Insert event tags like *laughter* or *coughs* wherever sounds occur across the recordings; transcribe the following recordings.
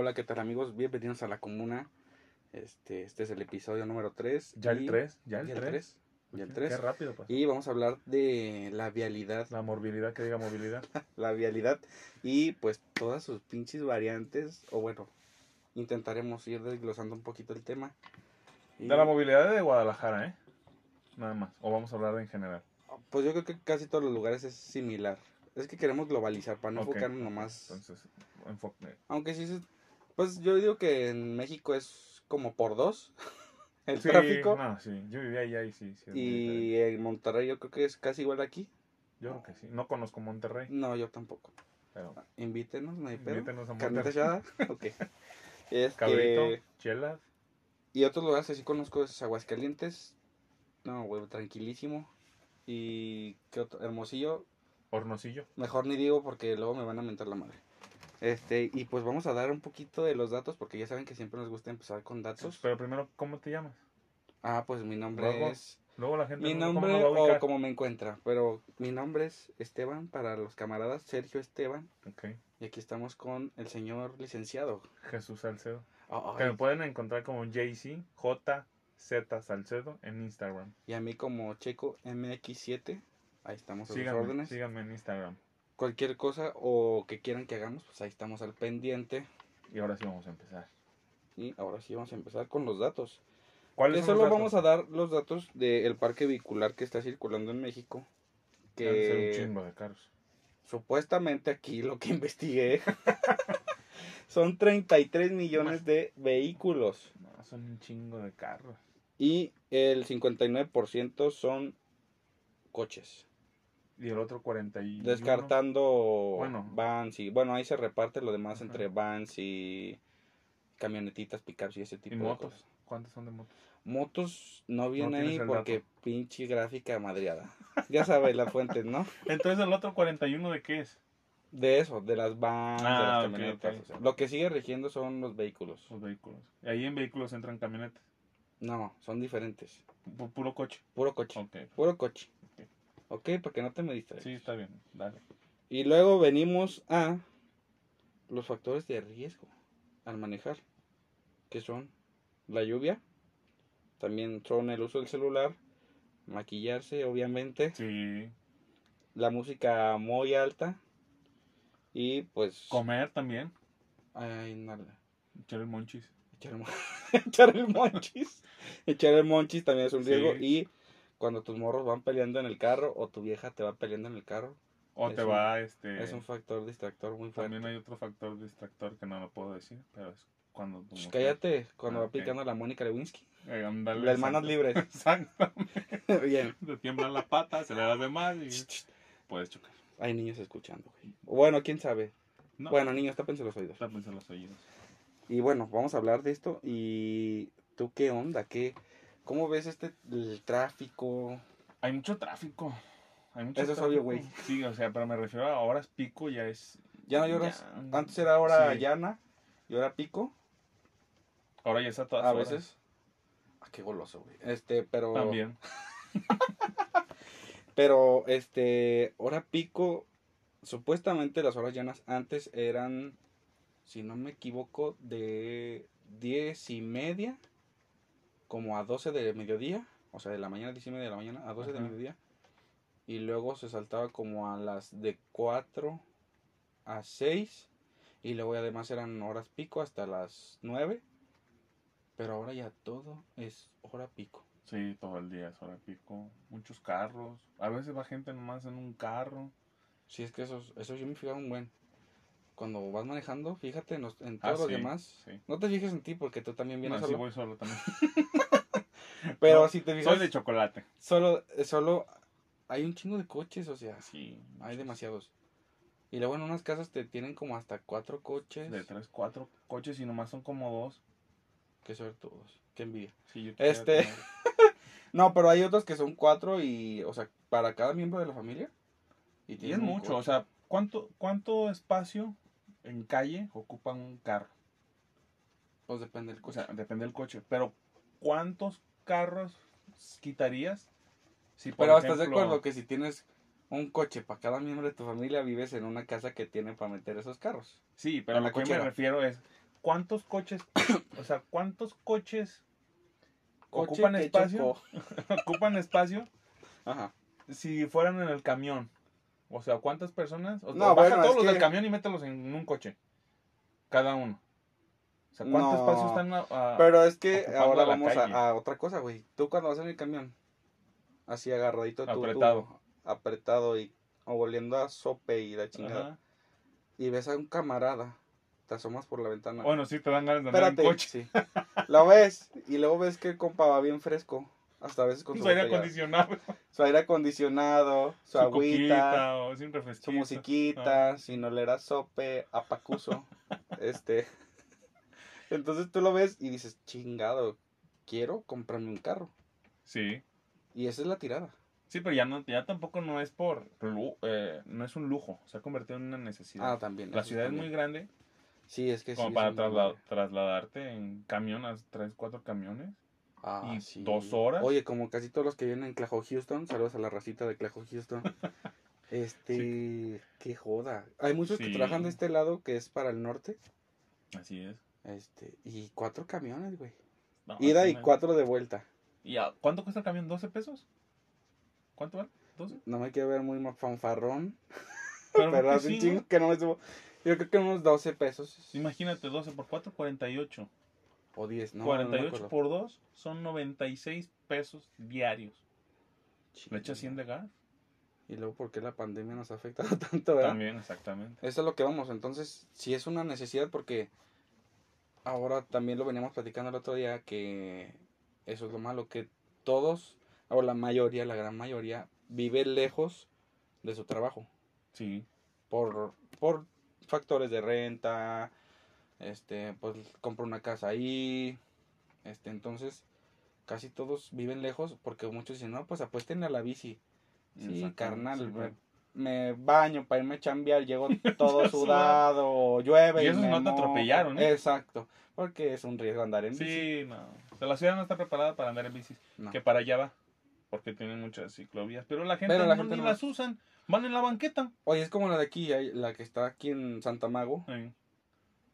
Hola, ¿qué tal amigos? Bienvenidos a la comuna. Este, este es el episodio número 3. Ya el 3, ya el 3. Ya el Qué 3. rápido pasó. Y vamos a hablar de la vialidad. La morbilidad, que diga movilidad. *laughs* La vialidad. Y pues todas sus pinches variantes. O bueno, intentaremos ir desglosando un poquito el tema. Y, De la movilidad de Guadalajara, ¿eh? Nada más. O vamos a hablar de en general. Pues yo creo que casi todos los lugares es similar. Es que queremos globalizar para no Ok, enfocarnos nomás. Entonces, enfoque. Aunque sí, se- pues yo digo que en México es como por dos *laughs* el Sí, tráfico. No, sí. Yo vivía allá y sí. Y en Monterrey yo creo que es casi igual de aquí. Yo creo que sí. No conozco Monterrey, No, yo tampoco. pero. Invítenos, no hay pedo. Invítenos a Monterrey. *laughs* Ok. Este, Cabrito, chelas. y otros lugares que sí conozco es Aguascalientes. No, güey, tranquilísimo. Y qué otro, Hermosillo. Hornocillo. Mejor ni digo porque luego me van a mentar la madre. Este, y pues vamos a dar un poquito de los datos porque ya saben que siempre nos gusta empezar con datos. Pero primero, ¿cómo te llamas? Ah, pues mi nombre Luego, es Luego la gente. Mi no- ¿cómo nombre o como me encuentra, pero mi nombre es Esteban para los camaradas, Sergio Esteban, Ok. y aquí estamos con el señor licenciado. Jesús Salcedo. Que me pueden encontrar como JC, JZ Salcedo en Instagram. y a mí como Checo MX7, ahí estamos a sus órdenes. síganme en Instagram. Cualquier cosa o que quieran que hagamos, pues ahí estamos al pendiente. Y ahora sí vamos a empezar. Y ahora sí vamos a empezar con los datos. ¿Cuáles solo vamos a dar los datos del parque vehicular que está circulando en México. Que... un Que chingo de carros. supuestamente aquí lo que *laughs* investigué *laughs* son 33 millones de vehículos. No, son un chingo de carros. Y el 59% son coches. Y el otro 41. Descartando Bueno. vans y... Bueno, ahí se reparte lo demás Ajá. entre vans y camionetitas, pickups y ese tipo ¿Y de motos? cosas. ¿Cuántos son de motos? Motos no viene ahí porque dato. pinche gráfica madreada. Ya sabes las fuentes, ¿no? *laughs* Entonces, ¿el otro 41 de qué es? De eso, de las vans, de Ah, las ok, camionetas. ok. o sea, lo que sigue rigiendo son los vehículos. Los vehículos. Y ahí en vehículos entran camionetas. No, son diferentes. Pu- puro coche. Puro coche. Puro coche. Ok. Ok, para que no te me distraigas. Sí, está bien. Dale. Y luego venimos a los factores de riesgo al manejar, que son la lluvia, también son el uso del celular, maquillarse, obviamente, Sí. la música muy alta y pues... Comer también. Ay, nada. Echar el monchis. Echar el, mo- *laughs* echar el monchis. Echar el monchis también es un Sí. riesgo. Y cuando tus morros van peleando en el carro o tu vieja te va peleando en el carro, O te un- va, este... es un factor distractor muy fuerte. También hay otro factor distractor que no lo puedo decir, pero es cuando... tu Shh, mujer- cállate, cuando Ah, va ok. picando la Mónica Lewinsky. Eh, Las manos exacto. libres. *laughs* Exacto. *laughs* Bien. Te tiemblan la pata, se le das de más y puedes chocar. Hay niños escuchando, güey. Bueno, quién sabe. No, Bueno, niños, tápense los oídos. tápense los oídos. Y bueno, vamos a hablar de esto. ¿Y tú qué onda? ¿Qué, ¿Cómo ves este el tráfico? Hay mucho tráfico. Hay mucho Eso es obvio, güey. Sí, o sea, pero me refiero a horas pico, ya es. Ya no lloras. Ya. Antes era hora Sí. llana y ahora pico. Ahora ya está todas A horas. veces. Ah, qué goloso, güey. Este, pero. También. *laughs* Pero, este, hora pico, supuestamente las horas llanas antes eran, si no me equivoco, de diez y media, como a 12 de mediodía, o sea, de la mañana, 10 y media de la mañana, a 12 de mediodía, y luego se saltaba como a las de 4 a 6, y luego además eran horas pico hasta las 9, pero ahora ya todo es hora pico. Sí, todo el día es hora pico. Muchos carros. A veces va gente nomás en un carro. Sí, es que eso, eso yo me fijaba un buen. Cuando vas manejando, fíjate en, los- en Ah, todos los sí, demás. sí. No te fijes en ti porque tú también No, vienes sí solo. voy solo también. *laughs* Pero No, si te fijas, Soy de chocolate. solo, solo hay un chingo de coches, o sea, Sí. hay muchos. demasiados. Y luego en unas casas te tienen como hasta cuatro coches. De tres, cuatro coches y nomás son como dos. Qué suertudos, qué envidia. Sí, yo Este- *laughs* No, pero hay otros que son cuatro y, o sea, para cada miembro de la familia. Y es tienen mucho, o sea, ¿cuánto, ¿cuánto espacio en calle ocupa un carro? Pues depende del O coche. sea, depende del coche, pero ¿cuántos carros quitarías? Si, por pero estás de acuerdo que si tienes un coche para cada miembro de tu familia, vives en una casa que tiene para meter esos carros. Sí, pero la lo que me refiero es ¿cuántos coches, *coughs* o sea, cuántos coches Coche ocupan espacio? *laughs* ocupan espacio Ajá. si fueran en el camión? O sea, ¿cuántas personas? O, No, o baja bueno, todos los del camión y mételos en un coche. Cada uno. O sea, ¿cuánto No, están a- a- Pero es que ahora vamos a, a otra cosa, güey. Tú cuando vas en el camión, así agarradito tú, Apretado. tú, apretado y o oliendo a sope y la chingada, Ajá. y ves a un camarada, te asomas por la ventana. Bueno, sí, te dan ganas de andar Espérate, en coche. sí. Lo ves y luego ves que el compa va bien fresco, hasta a veces con su, Su aire acondicionado, *laughs* su aire acondicionado, su, su agüita, coquita, su musiquita, sin oler a sope, a pacuso, *laughs* este. *laughs* Entonces tú lo ves y dices, chingado, quiero comprarme un carro. Sí. Y esa es la tirada. Sí, pero ya no, ya tampoco no es por eh, no es un lujo, se ha convertido en una necesidad. Ah, también. La ciudad es muy grande, Sí, es que como sí. para es muy trasla- grande. trasladarte en camión a tres, cuatro camiones. Ah, y sí. dos horas. Oye, como casi todos los que viven en Clajo Houston, saludos a la racita de Clajo Houston. *laughs* Este, qué joda. Hay muchos que trabajan de este lado, que es para el norte. Así es. Este, y cuatro camiones, güey. No, Ida y cuatro de vuelta. ¿Y a- cuánto cuesta el camión? ¿12 pesos? ¿Cuánto vale? ¿12? No me quiero ver muy fanfarrón, *laughs* Pero, *laughs* pero hace un chingo que no me subo. Yo creo que unos 12 pesos. Imagínate, 12 por 4, 48. O 10, no. no me 48 acuerdo. por 2 son 96 pesos diarios. ¿Le echas 100 de gas? Y luego, ¿por qué la pandemia nos ha afectado *laughs* tanto, verdad? También, exactamente. Eso es lo que vamos. Entonces, si es una necesidad, porque ahora también lo veníamos platicando el otro día, que eso es lo malo, que todos, o la mayoría, la gran mayoría, vive lejos de su trabajo. Sí. Por, por factores de renta, este, pues compra una casa ahí, este, entonces casi todos viven lejos porque muchos dicen, no, pues apuesten a la bici. Sí, carnal, sí, me, baño para irme a chambear, llego *laughs* todo Sudado. llueve. Y esos me no te atropellaron, ¿eh? Exacto, porque es un riesgo andar en bici. Sí, no. O sea, la ciudad no está preparada para andar en bicis. No. Que para allá va. Porque tienen muchas ciclovías. Pero la gente Pero la no, gente ni no. las usan. Van en la banqueta. Oye, es como la de aquí, la que está aquí en Santa Mago. Sí.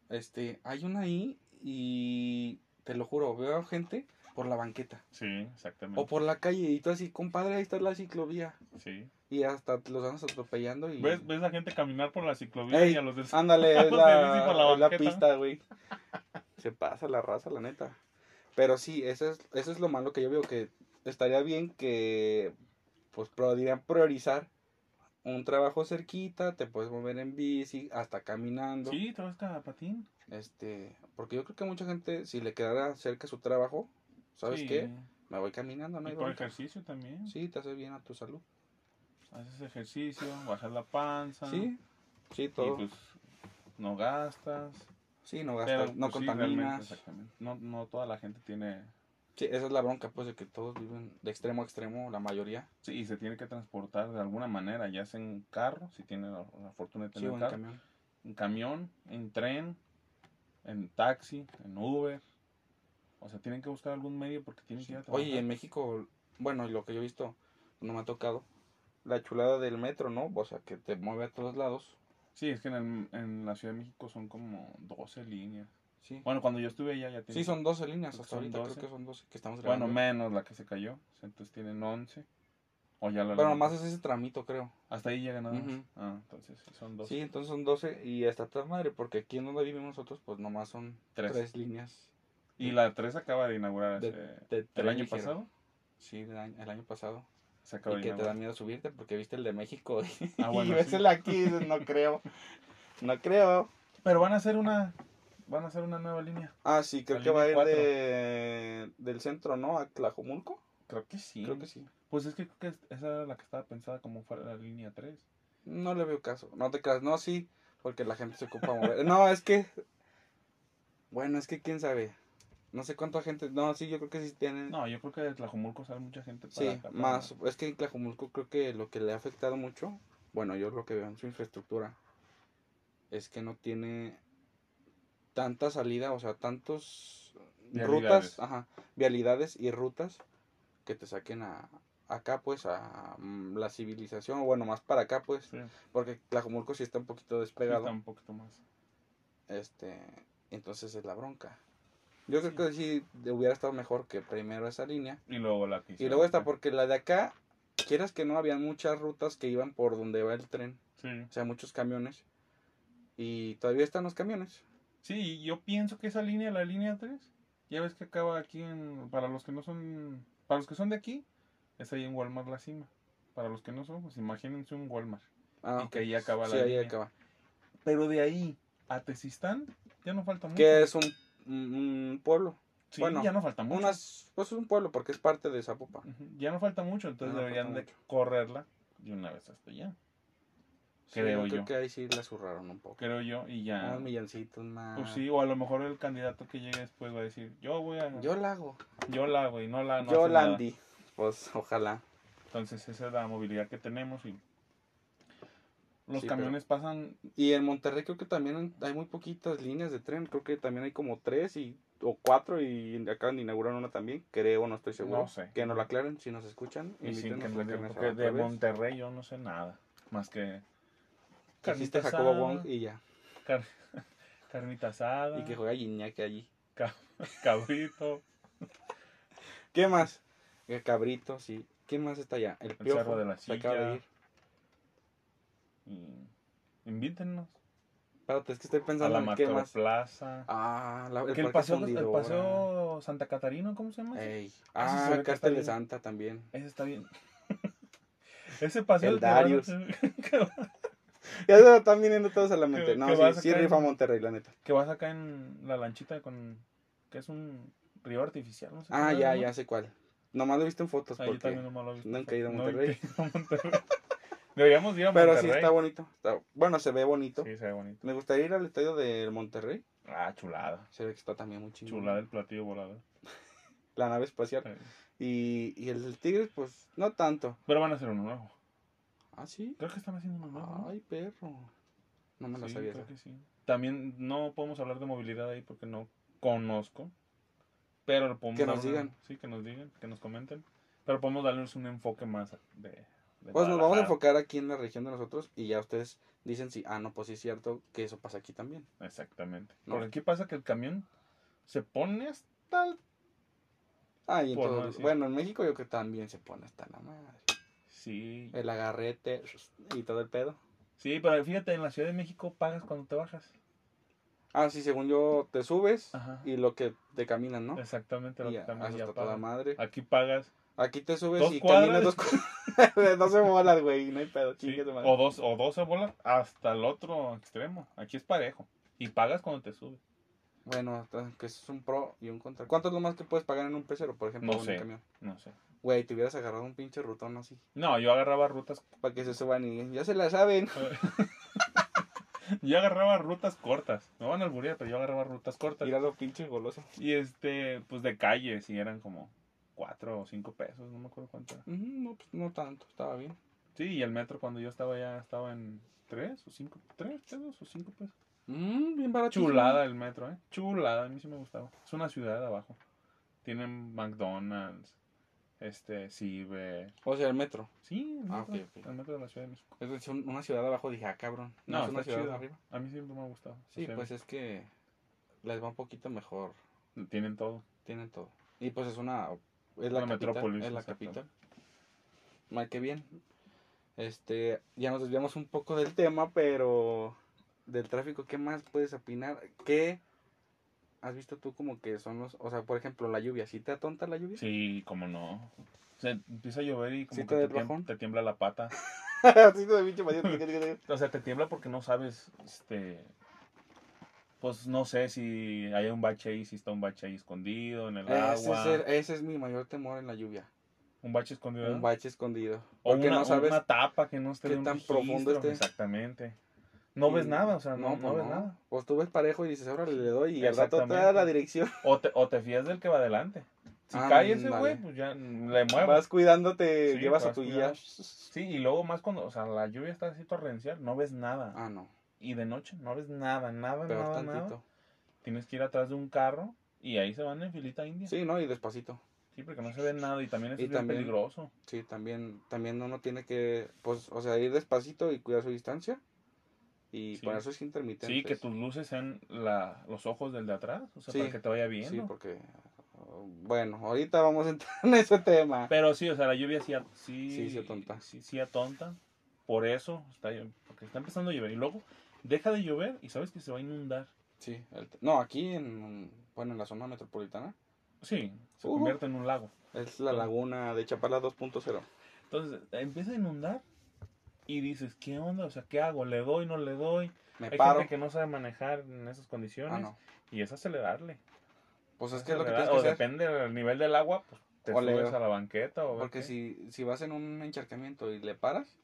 Este, hay una ahí y te lo juro, veo gente por la banqueta Sí, exactamente. o por la calle y tú así, compadre, ahí está la ciclovía. Sí. Y hasta los andas atropellando y... ¿Ves, ves a gente caminar por la ciclovía Ey, y a los del... Ándale, *laughs* es la, por la es la pista, güey. Se pasa la raza, la neta. Pero sí, eso es, eso es lo malo que yo veo, que estaría bien que, pues, podrían priorizar un trabajo cerquita, te puedes mover en bici, hasta caminando. Sí, vas a patín. Este, porque yo creo que mucha gente, si le quedara cerca su trabajo, ¿sabes Sí. qué? Me voy caminando, no Y hay por bronca. ejercicio también. Sí, te hace bien a tu salud. Haces ejercicio, bajas la panza. Sí, sí, Y todo. pues no gastas. sí, no pero, gastas, no pues, sí, contaminas. exactamente. No, no toda la gente tiene... Sí, esa es la bronca, pues, de que todos viven de extremo a extremo, la mayoría. Sí, y se tiene que transportar de alguna manera, ya sea en carro, si tiene la, la fortuna de Sí, tener o en carro, camión. en camión, en tren, en taxi, en Uber. O sea, tienen que buscar algún medio porque tienen que ir a trabajar. Oye, en México, bueno, y lo que yo he visto, no me ha tocado, la chulada del metro, ¿no? O sea, que te mueve a todos lados. Sí, es que en, el- en la Ciudad de México son como 12 líneas. Sí, Bueno, cuando yo estuve allá ya tienen... sí son 12 líneas, hasta Son ahorita 12. creo que son 12 que estamos Bueno, grabando. menos la que se cayó. Entonces tienen 11. O ya la Pero nomás es ese tramito, creo. Hasta ahí llegan nada más. Ujú. Ah, entonces son 12. Sí, entonces son 12 y está tan madre, porque aquí en donde vivimos nosotros, pues nomás son Tres. tres líneas. Y la 3 acaba de inaugurar De- hace- de el año ligero. pasado. Sí, el año, el año pasado. Se acaba Y que te da inaugurar. miedo subirte porque viste el de México. Ah, *laughs* bueno, y ves sí. el aquí y dices, no creo. No creo. Pero van a hacer una van a hacer una nueva línea. Ah, sí, creo La que va a ir de, del centro, ¿no? A Tlajomulco. Creo que sí. Creo que sí. Pues es que creo que esa era la que estaba pensada como fuera la línea 3. No le veo caso. No te creas. No, sí, porque la gente se ocupa mover. *laughs* No, es que. Bueno, es que quién sabe. No sé cuánta gente. No, sí, yo creo que sí tienen. No, yo creo que de Tlajomulco sale mucha gente para sí, más. Es que en Tlajomulco creo que lo que le ha afectado mucho. Bueno, yo lo que veo en su infraestructura. Es que no tiene tanta salida, o sea, tantos Vialidades. rutas, ajá, vialidades y rutas que te saquen a acá pues a mm, la civilización, o bueno, más para acá pues, Sí, porque Tlajomulco sí está un poquito sí despegado. está un poquito más. Este, Entonces es la bronca. Yo creo que sí hubiera estado mejor que primero esa línea. Y luego la Y luego esta, porque la de acá, quieras que no, había muchas rutas que iban por donde va el tren. Sí. O sea, muchos camiones. Y todavía están los camiones. Sí, yo pienso que esa línea, la línea 3, ya ves que acaba aquí en. Para los que no son. Para los que son de aquí, es ahí en Walmart la cima. Para los que no son, pues imagínense un Walmart. Ah, y que ahí acaba Sí, la ahí línea. acaba. Pero de ahí a Tezistán, ya no falta mucho. Que es un, un- pueblo. Sí, bueno, ya no falta mucho. Unas, pues es un pueblo porque es parte de Zapopan. Ujú, Ya no falta mucho, entonces no deberían falta de mucho. correrla de una vez hasta allá. Sí, Creo creo yo. que ahí sí la zurraron un poco. Creo yo, y ya. Unos milloncitos más. Pues sí, o a lo mejor el candidato que llegue después va a decir, yo voy a... Yo la hago. yo la hago y no la... No Yo la nada". andí. Pues ojalá. Entonces esa es la movilidad que tenemos y... Los Sí, camiones pasan... Y en Monterrey creo que también hay muy poquitas líneas de tren. Creo que también hay como tres y, o cuatro y acaban de inaugurar una también. Creo, no estoy seguro. No sé. Que nos lo aclaren si nos escuchan. Y sin que la de vez. Monterrey yo no sé nada. Más que... Carnita Jacobo asada, Wong y ya. car- *laughs* carnita asada, Y que juega Iñaki allí. *laughs* cabrito, ¿Qué más? El cabrito, sí. ¿Qué más está allá? El piojo. Cerro de la se acaba de Silla. ir. y invítennos Espérate, es que estoy a pensando la en qué más. Macroplaza. Ah, la, el, que el paseo, el paseo Santa Catarina, ¿cómo se llama? Ey. Ah, está Cártel de. Santa también. Ese está bien. *laughs* Ese paseo El a- Darius. *laughs* Ya se lo están viniendo todos a la mente. Que- No, que sí, sí rifa en- Monterrey, la neta. que vas acá en la lanchita con que es un río artificial, no sé Ah, ya, ¿no? ya sé cuál. Nomás lo he visto en fotos Ah, yo porque... también nomás lo he visto. nunca he ido a No Monterrey. he a Monterrey. *laughs* Deberíamos ir a Pero sí Monterrey. está bonito. está- Bueno, se ve bonito. Sí, se ve bonito. Me gustaría ir al estadio de Monterrey. Ah, chulada. Se ve que está también muy chingón. Chulada el platillo volador. *laughs* La nave espacial. Sí. Y, y el del Tigres, pues, no tanto. Pero van a hacer uno nuevo. Ah, sí. Creo que están haciendo uno nuevo. ¿no? Ay, perro. No me lo Sí, sabía. creo esa. que sí. También no podemos hablar de movilidad ahí porque no conozco. Pero podemos Que nos una- digan. Sí, que nos digan, que nos comenten. Pero podemos darles un enfoque más de. de Pues nos vamos a enfocar aquí en la región de nosotros y ya ustedes dicen si, ah, no, pues sí es cierto que eso pasa aquí también. Exactamente. No. Porque aquí pasa que el camión se pone hasta el... Ah, y no bueno, en México yo creo que también se pone hasta la madre. Sí. El agarrete y todo el pedo. Sí, pero fíjate, en la Ciudad de México pagas cuando te bajas. Ah, sí, según yo te subes Ajá. y lo que te caminan, ¿no? Exactamente lo Y que también hasta toda madre. Aquí pagas Aquí te subes Dos y cuadras. caminas dos cuadras. *laughs* 12 bolas, güey, no hay pedo, sí, o dos o 12 bolas hasta el otro extremo. Aquí es parejo. Y pagas cuando te subes. Bueno, hasta que es un pro y un contra. ¿Cuánto es lo más que puedes pagar en un pecero, por ejemplo, No en sé. un camión? No sé. Güey, te hubieras agarrado un pinche rutón así. No, yo agarraba rutas Para que se suban y ya se la saben. *laughs* yo agarraba rutas cortas. Me van a alburear, pero yo agarraba rutas cortas. Mira lo pinche goloso. Y este, pues de calles, y eran como cuatro o cinco pesos, no me acuerdo cuánto era. No, pues no tanto, estaba bien. Sí, y el metro cuando yo estaba allá estaba en tres o cinco, tres pesos o cinco pesos. Mm, bien barato. Chulada el metro, eh. Chulada, a mí sí me gustaba. Es una ciudad de abajo. Tienen McDonald's, este, Ciber. O sea, el metro. Sí, el Ah, metro, ok, ok. el metro de la Ciudad de México. Es una ciudad abajo, dije, ah, cabrón. No, No, es una ciudad chido. arriba. A mí siempre me ha gustado. Sí, O sea, pues es que les va un poquito mejor. Tienen todo. Tienen todo. Y pues es una. Es la Una capital. metrópolis, Es la capital. Mal que bien. Este. Ya nos desviamos un poco del tema, pero. Del tráfico, ¿qué más puedes opinar? ¿Qué has visto tú como que son los. O sea, por ejemplo, la lluvia. ¿Sí te atonta la lluvia? Sí, como no. O sea, empieza a llover y como ¿Sí que te tiembla, te tiembla la pata. *laughs* Sí, de. O sea, te tiembla porque no sabes, este... Pues no sé si hay un bache ahí, si está un bache ahí escondido en el ese, agua. es el- ese es mi mayor temor en la lluvia. Un bache escondido. Un bache escondido. o Porque una, no sabes. una tapa que no esté qué tan profundo esté. Exactamente. No ves nada, o sea, no, no, pues ves nada. Pues tú ves parejo y dices, ahora le doy y al rato te da la dirección. O te, o te fías del que va adelante. Si Ah, cae ese güey, pues ya le muevo. Vas cuidándote, Sí, llevas a tu guía. Sí, y luego más cuando, o sea, la lluvia está así torrencial, no ves nada. Ah, no. Y de noche no ves nada, nada, Peor nada, nada. tantito. Tienes que ir atrás de un carro y ahí se van en filita india. Sí, Sí, no, y despacito. porque no se ve nada y también es Y también- peligroso. Sí, también, también uno tiene que, pues, o sea, ir despacito y cuidar su distancia. Y Sí. por eso es intermitente. Sí, que tus luces sean la, los ojos del de atrás, o sea, Sí, para que te vaya viendo. Sí, porque. Bueno, ahorita vamos a entrar *laughs* en ese tema. Pero sí, o sea, la lluvia sí, sí, Sí, sí atonta. Sí, sí atonta. Por eso, está, porque está empezando a llover. Y luego deja de llover y sabes que se va a inundar. Sí, el- no, aquí en, bueno, en la zona metropolitana Sí, se convierte en un lago. es la laguna de Chapala 2.0. Entonces empieza a inundar y dices, ¿qué onda? O sea, ¿qué hago? ¿Le doy, no le doy? Me Hay paro. gente que no sabe manejar en esas condiciones Ah, no. y es acelerarle. Pues es que es lo que tienes que o hacer. depende del nivel del agua, pues te O subes a la banqueta o Porque si, si vas en un encharcamiento y le paras,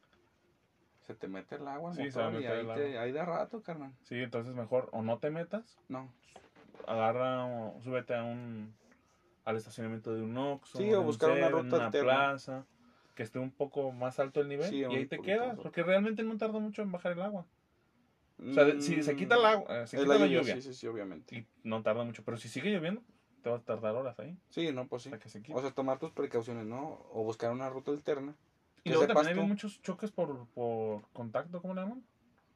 se te mete el agua Sí, motor y ahí, el te, agua. ahí da rato, carnal. Sí, entonces mejor o no te metas, No. agarra o súbete a un al estacionamiento de un Oxxo, Sí, de o buscar una ruta una alterna. plaza, que esté un poco más alto el nivel Sí, y ahí te quedas, porque realmente no tarda mucho en bajar el agua. O sea, si se quita el agua, eh, se Mm, quita la lluvia, Sí, sí, sí, obviamente. y no tarda mucho, pero si sigue lloviendo, te va a tardar horas ahí Sí, no, pues sí. hasta que se quite. O sea, tomar tus precauciones, ¿no? O buscar una ruta alterna. y luego también hay muchos choques por, por contacto, ¿cómo le llaman?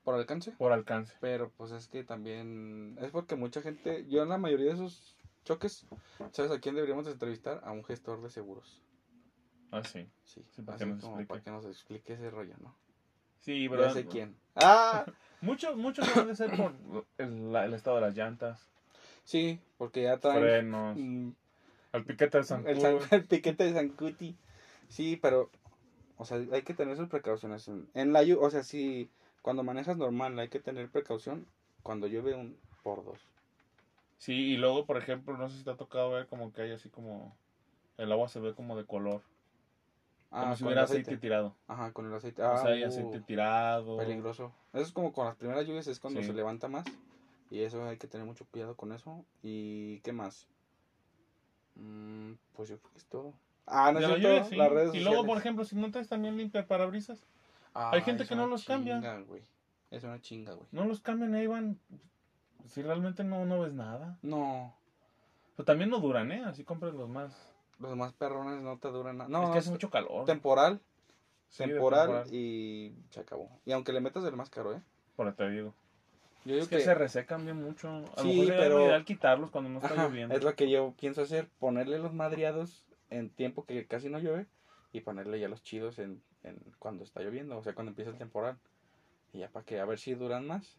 Por alcance. Por alcance. Pero pues es que también es porque mucha gente, yo en la mayoría de esos choques, ¿sabes a quién deberíamos entrevistar? A un gestor de seguros. Ah, sí. Sí, Sí, para así que nos como explique. para que nos explique ese rollo, ¿no? Sí, Ya pero sé quién. *laughs* ¡Ah! muchos muchos deben de ser por el, estado de las llantas, Sí, porque ya traen frenos, mm, *laughs* el piquete de San el, san- el piquete de Sancuti. Sí, pero, o sea, hay que tener sus precauciones. En, en la llu- o sea, si cuando manejas normal hay que tener precaución, cuando llueve un por dos. Sí, y luego, por ejemplo, no sé si te ha tocado ver como que hay así como el agua se ve como de color, como si Ah, con hubiera el aceite, tirado. Ajá, con el aceite. o Ah, sea, hay uh, aceite tirado. peligroso. Eso es como con las primeras lluvias, es cuando Sí. se levanta más. Y eso hay que tener mucho cuidado con eso. ¿Y qué más? Mm, pues yo creo que es todo. Ah, no es cierto, lluvia, sí. las redes Y luego, por ejemplo, si no traes también limpia parabrisas, Ah, hay gente que no los cambia. chinga, güey. Es una chinga, güey. no los cambian, ahí van. Si realmente no, no ves nada. No, Pero también no duran, ¿eh? Así compras los más. Los más perrones no te duran nada. No, es que hace mucho calor. temporal, Sí, temporal, temporal. y se acabó. Y aunque le metas el más caro, ¿eh? Por te digo. Yo digo Es que, se resecan bien mucho. A lo mejor pero- ideal quitarlos cuando no está Ajá, lloviendo. es lo que yo pienso hacer, ponerle los madriados en tiempo que casi no llueve y ponerle ya los chidos en, en cuando está lloviendo, o sea, cuando empieza el temporal. Y ya para que a ver si duran más.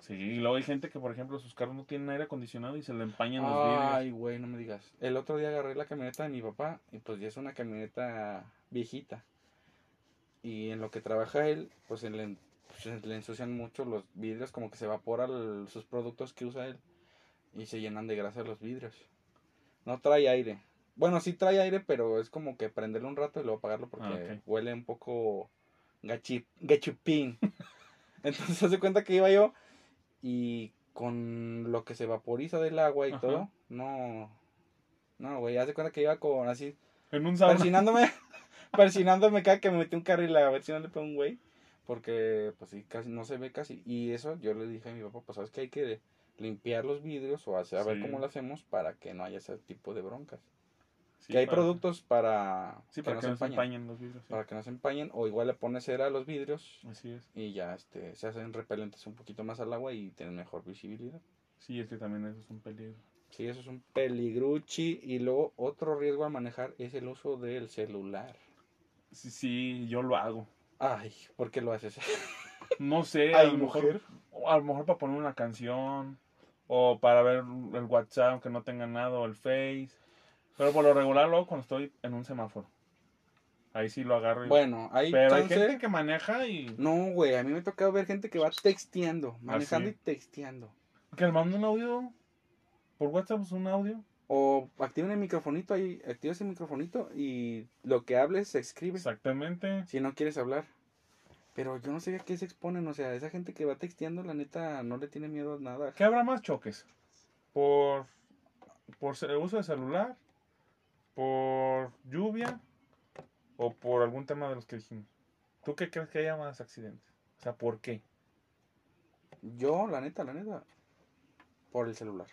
Sí, y luego hay gente que, por ejemplo, sus carros no tienen aire acondicionado y se le empañan los vidrios. Ay, güey, no me digas. El otro día agarré la camioneta de mi papá y pues ya es una camioneta viejita. Y en lo que trabaja él, pues le, se le ensucian mucho los vidrios, como que se evaporan sus productos que usa él y se llenan de grasa los vidrios. No trae aire. Bueno, sí trae aire, pero es como que prenderlo un rato y luego apagarlo porque Ah, ok. huele un poco gachi, gachupín. *laughs* Entonces se hace cuenta que iba yo y con lo que se vaporiza del agua y Ajá. todo, no, no, güey, hace cuenta que iba con así, En un sauna. persinándome, *laughs* persinándome cada que me metí un carril a ver si no le pego un güey, porque pues sí, casi no se ve casi, y eso yo le dije a mi papá, pues sabes que hay que limpiar los vidrios o hacer, a ver cómo lo hacemos para que no haya ese tipo de broncas. Sí, que hay para- productos para, Sí, para no que no se empañen, los vidrios. para que no se empañen, o igual le pones cera a los vidrios Así es. y ya este se hacen repelentes un poquito más al agua y tienen mejor visibilidad. Sí, es que también eso es un peligro. Sí, eso es un peligruchi. Y luego otro riesgo al manejar es el uso del celular. Sí, sí, yo lo hago. Ay, ¿por qué lo haces? *laughs* No sé, Ay, a lo mejor, mujer. a lo mejor para poner una canción o para ver el WhatsApp aunque no tenga nada o el Face. Pero por lo regular luego cuando estoy en un semáforo. Ahí sí lo agarro. y- Bueno, hay pero hay gente que maneja y No, güey, a mí me ha tocado ver gente que va texteando, manejando sí. y texteando. que le manda un audio por WhatsApp un audio. O activen el microfonito ahí, activas el microfonito y lo que hables se escribe. Exactamente. Si no quieres hablar. Pero yo no sé a qué se exponen, o sea, esa gente que va texteando, la neta, no le tiene miedo a nada. ¿Qué habrá más choques? ¿Por, por ce- uso de celular? ¿Por lluvia? ¿O por algún tema de los que dijimos? ¿Tú qué crees que haya más accidentes? O sea, ¿por qué? Yo, la neta, la neta, por el celular.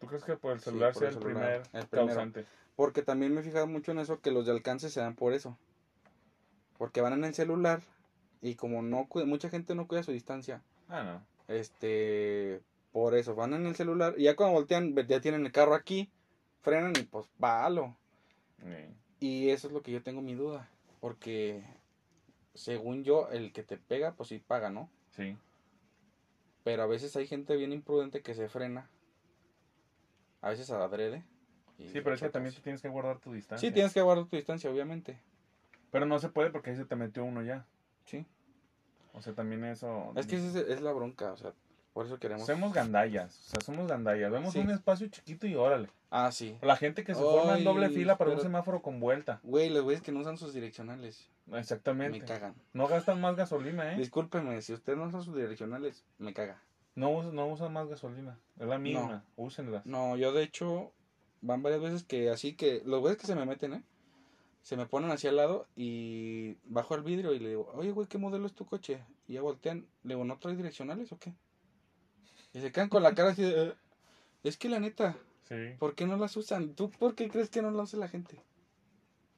¿Tú crees que por el Sí, celular por sea el el, celular, primer el causante? Porque también me he fijado mucho en eso, que los de alcance se dan por eso. Porque van en el celular Y como no mucha gente no cuida su distancia, Ah, no. este, por eso van en el celular y ya cuando voltean, ya tienen el carro aquí, frenan y pues palo. Y eso es lo que yo tengo mi duda, porque según yo, el que te pega, pues sí paga, ¿no? Sí. Pero a veces hay gente bien imprudente que se frena, a veces adrede. Sí, pero es que también tú tienes que guardar tu distancia. Sí, tienes que guardar tu distancia, obviamente. Pero no se puede porque ahí se te metió uno ya. Sí. O sea, también eso. Es que esa es, es la bronca, o sea, por eso queremos... Somos gandallas. O sea, somos gandallas. Vemos Sí. un espacio chiquito y órale. Ah, sí. La gente que se forma en doble fila para un semáforo con vuelta. Güey, los güeyes que no usan sus direccionales, Exactamente. me cagan. No gastan más gasolina, ¿eh? Discúlpeme, si usted no usa sus direccionales, me caga. No, no usan más gasolina. Es la misma. Úsenlas. No, yo de hecho, van varias veces que así que, los güeyes que se me meten, ¿eh? Se me ponen hacia al lado y bajo el vidrio y le digo, oye, güey, ¿qué modelo es tu coche? Y ya voltean, le digo, ¿no trae direccionales o qué? Y se quedan con la cara así de, "Eh". es que la neta, Sí. ¿por qué no las usan? ¿Tú por qué crees que no las usa la gente?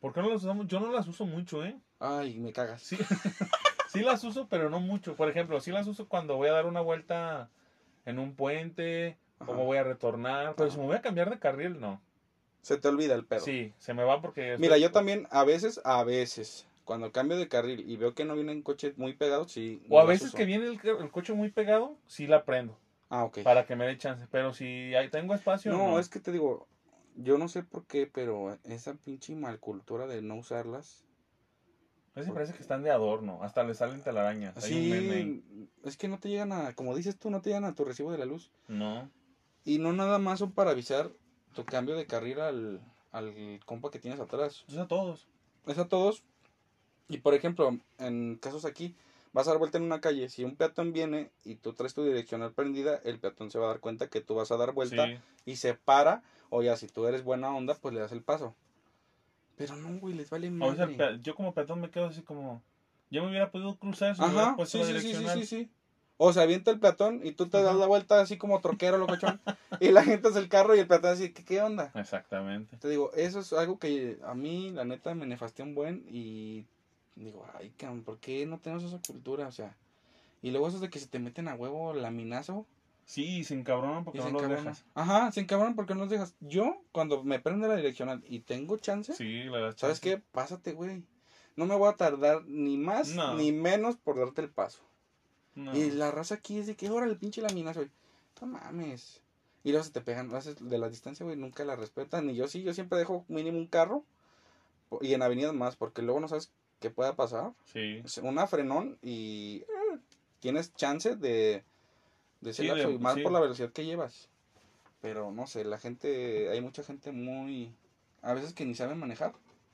¿Por qué no las usamos? Yo no las uso mucho, ¿eh? Ay, me cagas. Sí. *laughs* sí las uso, pero no mucho. Por ejemplo, sí las uso cuando voy a dar una vuelta en un puente, Ajá. voy a retornar. Pero Ajá. si me voy a cambiar de carril, no. Se te olvida el pedo. Sí, se me va porque... Mira, estoy- yo también, a veces, a veces, cuando cambio de carril y veo que no vienen coches muy pegados, sí. O a veces uso. que viene el, el coche muy pegado, sí la prendo. Ah, ok. Para que me dé chance. Pero si ahí tengo espacio, No, no. es que te digo, yo no sé por qué, pero esa pinche malcultura de no usarlas. A veces parece que están de adorno. Hasta le salen telarañas. Sí, es que no te llegan a, como dices tú, no te llegan a tu recibo de la luz. No. Y no nada más son para avisar tu cambio de carril al, al compa que tienes atrás. Entonces a todos. Es a todos. Y por ejemplo, en casos aquí, vas a dar vuelta en una calle. Si un peatón viene y tú traes tu direccional prendida, el peatón se va a dar cuenta que tú vas a dar vuelta Sí. y se para. O ya, si tú eres buena onda, pues le das el paso. Pero no, güey, les vale yo como peatón me quedo así como... Yo me hubiera podido cruzar si me Ajá, puesto sí, sí, sí, sí, sí, sí. O se avienta el peatón y tú te das la vuelta así como troquero, locochón. y la gente hace el carro y el peatón así, ¿qué, qué onda? Exactamente. Te digo, eso es algo que a mí, la neta, me nefasteó un buen y digo, ay, cabrón, ¿por qué no tenemos esa cultura? O sea, y luego esos de que se te meten a huevo laminazo Sí, se encabronan porque no los dejas. Ajá, se encabronan porque no los dejas. Yo, cuando me prende la direccional y tengo chance, Sí, la. ¿sabes qué? Pásate, güey. No me voy a tardar ni más No. ni menos por darte el paso. No. Y la raza aquí es de que ahora el pinche laminazo, güey. No mames. Y luego se te pegan, haces de la distancia, güey, nunca la respetan. Y yo sí, yo siempre dejo mínimo un carro. Y en avenidas más, porque luego no sabes qué pueda pasar. Sí. Es Una frenón y eh, tienes chance de, de ser Sí, de- más sí. por la velocidad que llevas. Pero no sé, la gente, hay mucha gente muy, a veces que ni saben manejar.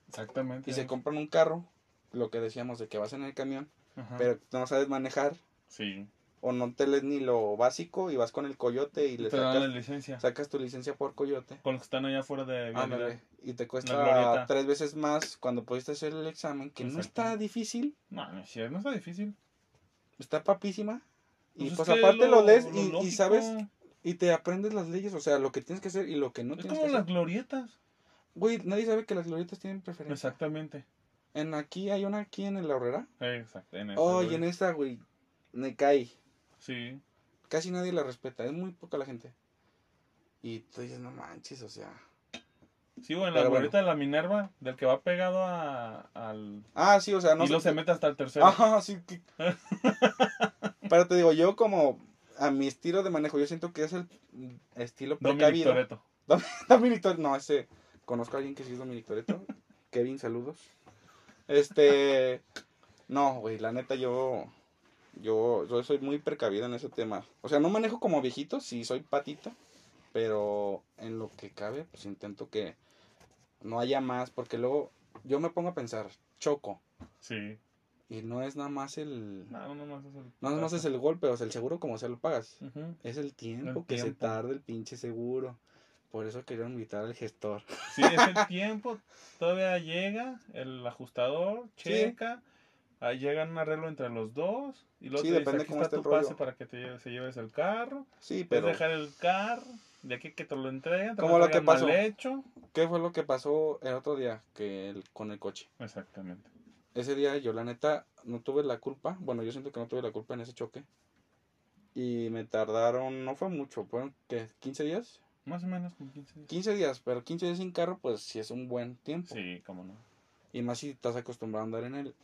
Exactamente. Y se compran un carro, lo que decíamos de que vas en el camión, Ajá. pero no sabes manejar Sí. O no te lees ni lo básico y vas con el coyote y le Te sacas, la licencia. sacas tu licencia por coyote. Con los que están allá afuera de. Ándale, y te cuesta tres veces más cuando pudiste hacer el examen, que no Exacto. está difícil, No, no es no está difícil. está papísima. Y Pues es pues aparte lo- lo, lees lo y, sabes y te aprendes las leyes, o sea, lo que tienes que hacer y lo que no Es tienes como que las hacer. glorietas. Güey, nadie sabe que las glorietas tienen preferencia. Exactamente. En aquí hay una aquí en la horrera. Exacto. En eso, Oh, y en esta, güey, me cae. Sí. Casi nadie la respeta, es muy poca la gente. Y tú dices, no manches, o sea. Sí, güey, en la bueno. glorieta de la Minerva, del que va pegado a, al... Ah, sí, o sea, no y sé lo se mete hasta el tercero. *laughs* Ajá, sí. que- *laughs* Pero te digo, yo como a mi estilo de manejo, yo siento que es el estilo Dominic precavido. Toretto. *laughs* Dominic Toretto, no, ese, conozco a alguien que sí es Dominic Toretto. Kevin, saludos. Este, no, güey, la neta yo, yo, yo soy muy precavido en ese tema. O sea, no manejo como viejito, sí soy patita, pero en lo que cabe, pues intento que no haya más, porque luego yo me pongo a pensar, choco, Sí. y no es nada más el... No, no más es el... No nada más es el golpe, o sea, el seguro como sea lo pagas. Es el tiempo El que se tarda el pinche seguro. Por eso quería invitar al gestor. Sí, es el tiempo. Todavía llega el ajustador, *laughs* Sí. Ahí llega un arreglo entre los dos. Y luego Sí, te dice, depende aquí cómo está tu el rollo. pase para que te lleves, se lleves el carro. Sí, Puedes pero dejar el carro. De aquí que te lo entregan. Te Como lo que pasó. Mal hecho. ¿qué fue lo que pasó el otro día que el- con el coche? Exactamente. ese día yo la neta no tuve la culpa. Bueno, yo siento que no tuve la culpa en ese choque. Y me tardaron, no fue mucho, fueron ¿qué? 15 días. Más o menos como 15 días. 15 días, pero 15 días sin carro, pues sí es un buen tiempo. Sí, cómo no. Y más si estás acostumbrado a andar en él.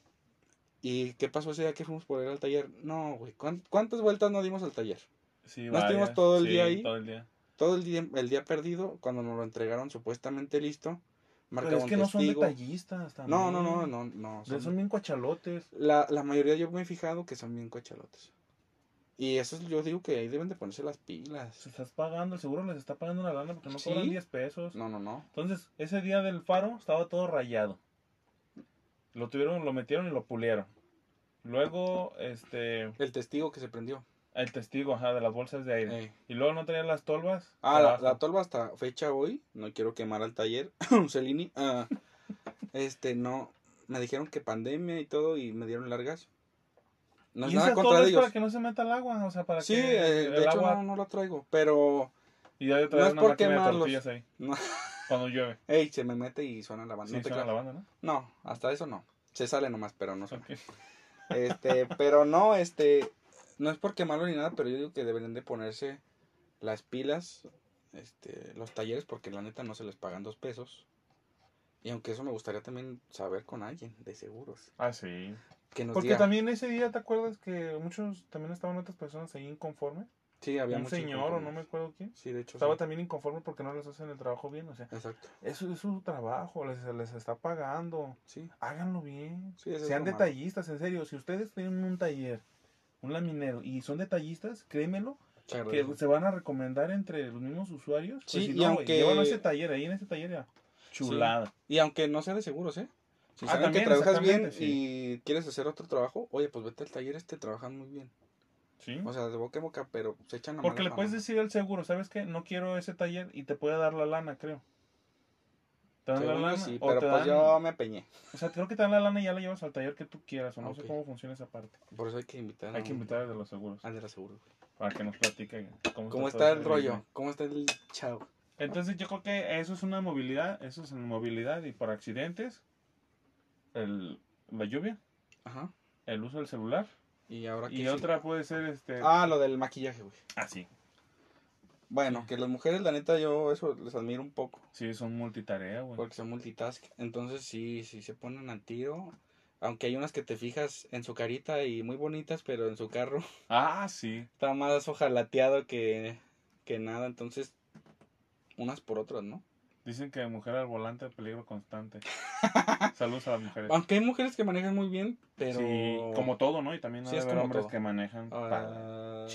¿Y qué pasó ese día que fuimos por ir al taller? No, güey. ¿cuán- ¿Cuántas vueltas no dimos al taller? Sí, ¿No estuvimos todo el Sí, día ahí? Todo el día. Todo el día, el día perdido, cuando nos lo entregaron supuestamente listo, Pero es que no son detallistas también. No, no, no, no, no. Son, son- bien cochalotes. La, la mayoría yo me he fijado que son bien cochalotes. Y eso es, yo digo que ahí deben de ponerse las pilas. Se estás pagando, el seguro les está pagando una lana porque no ¿Sí? cobran 10 pesos. No, no, no. Entonces, ese día del faro estaba todo rayado. Lo tuvieron, lo metieron y lo pulieron. Luego, este, El testigo que se prendió. el testigo, ajá, de las bolsas de aire. Ey. Y luego no traía las tolvas. Ah, la, la tolva hasta fecha hoy, no quiero quemar al taller, *laughs* Celini, ah, este, no, me dijeron que pandemia y todo y me dieron largas. No es y nada contra es ellos. para que no se meta el agua, o sea, para Sí, que eh, el de hecho agua... no, no lo traigo, pero, Y ya no es por quemarlos. ahí, no, cuando llueve. ey, se me mete y suena la banda. Sí, no, te suena la banda, ¿no? no, hasta eso no, se sale nomás, pero no suena. Este, pero no, este, no es por quemarlo ni nada, pero yo digo que deberían de ponerse las pilas, este, los talleres, porque la neta no se les pagan dos pesos. Y aunque eso me gustaría también saber con alguien de seguros, Ah, sí. que nos Porque diga. también ese día, ¿te acuerdas que muchos, también estaban otras personas ahí inconformes? Sí, había Un señor o no me acuerdo quién. Sí, de hecho. Estaba sí. también inconforme porque no les hacen el trabajo bien, o sea, Exacto. eso es su trabajo, les, les está pagando. Sí, Háganlo bien. sí, Sean detallistas, en serio. Si ustedes tienen un taller, un laminero, y son detallistas, créemelo, que se van a recomendar entre los mismos usuarios. Pues Sí, si no, aunque- llévalo a ese taller, ahí en ese taller ya. Chulada. Y aunque no sea de seguros, ¿eh? Si Ah, saben que también, trabajas bien exactamente, y quieres hacer otro trabajo, oye, pues vete al taller este, trabajan muy bien. Sí. O sea, de boca en boca, pero se echan la Porque le puedes decir al seguro, ¿sabes qué? No quiero ese taller y te puede dar la lana, creo. Te dan Según la yo lana sí, o pero te pues dan- yo me apeñé. O sea, creo que te dan la lana y ya la llevas al taller que tú quieras, o no sé Ok. cómo funciona esa parte. Por eso hay que invitar a Hay que invitar al de los seguros al de la seguro. para que nos platique cómo, ¿Cómo todo está el ese rollo? ¿Cómo está el chavo? Entonces yo creo que eso es una movilidad, eso es en movilidad y por accidentes, el, la lluvia, Ajá. el uso del celular Y ahora y otra puede ser este... Ah, lo del maquillaje, güey. Ah, sí. Bueno, que las mujeres, la neta, yo eso les admiro un poco. Sí, son multitarea, güey. Porque son multitask. Entonces, sí, sí se ponen al tiro. Aunque hay unas que te fijas en su carita y muy bonitas, pero en su carro *laughs* Ah, sí. está más ojalateado que, que nada. Entonces, unas por otras, ¿no? Dicen que mujer al volante peligro constante. *laughs* Saludos a las mujeres. Aunque hay mujeres que manejan muy bien, pero. Sí, como todo, ¿no? Y también Sí, hay hombres todo. que manejan Ah, para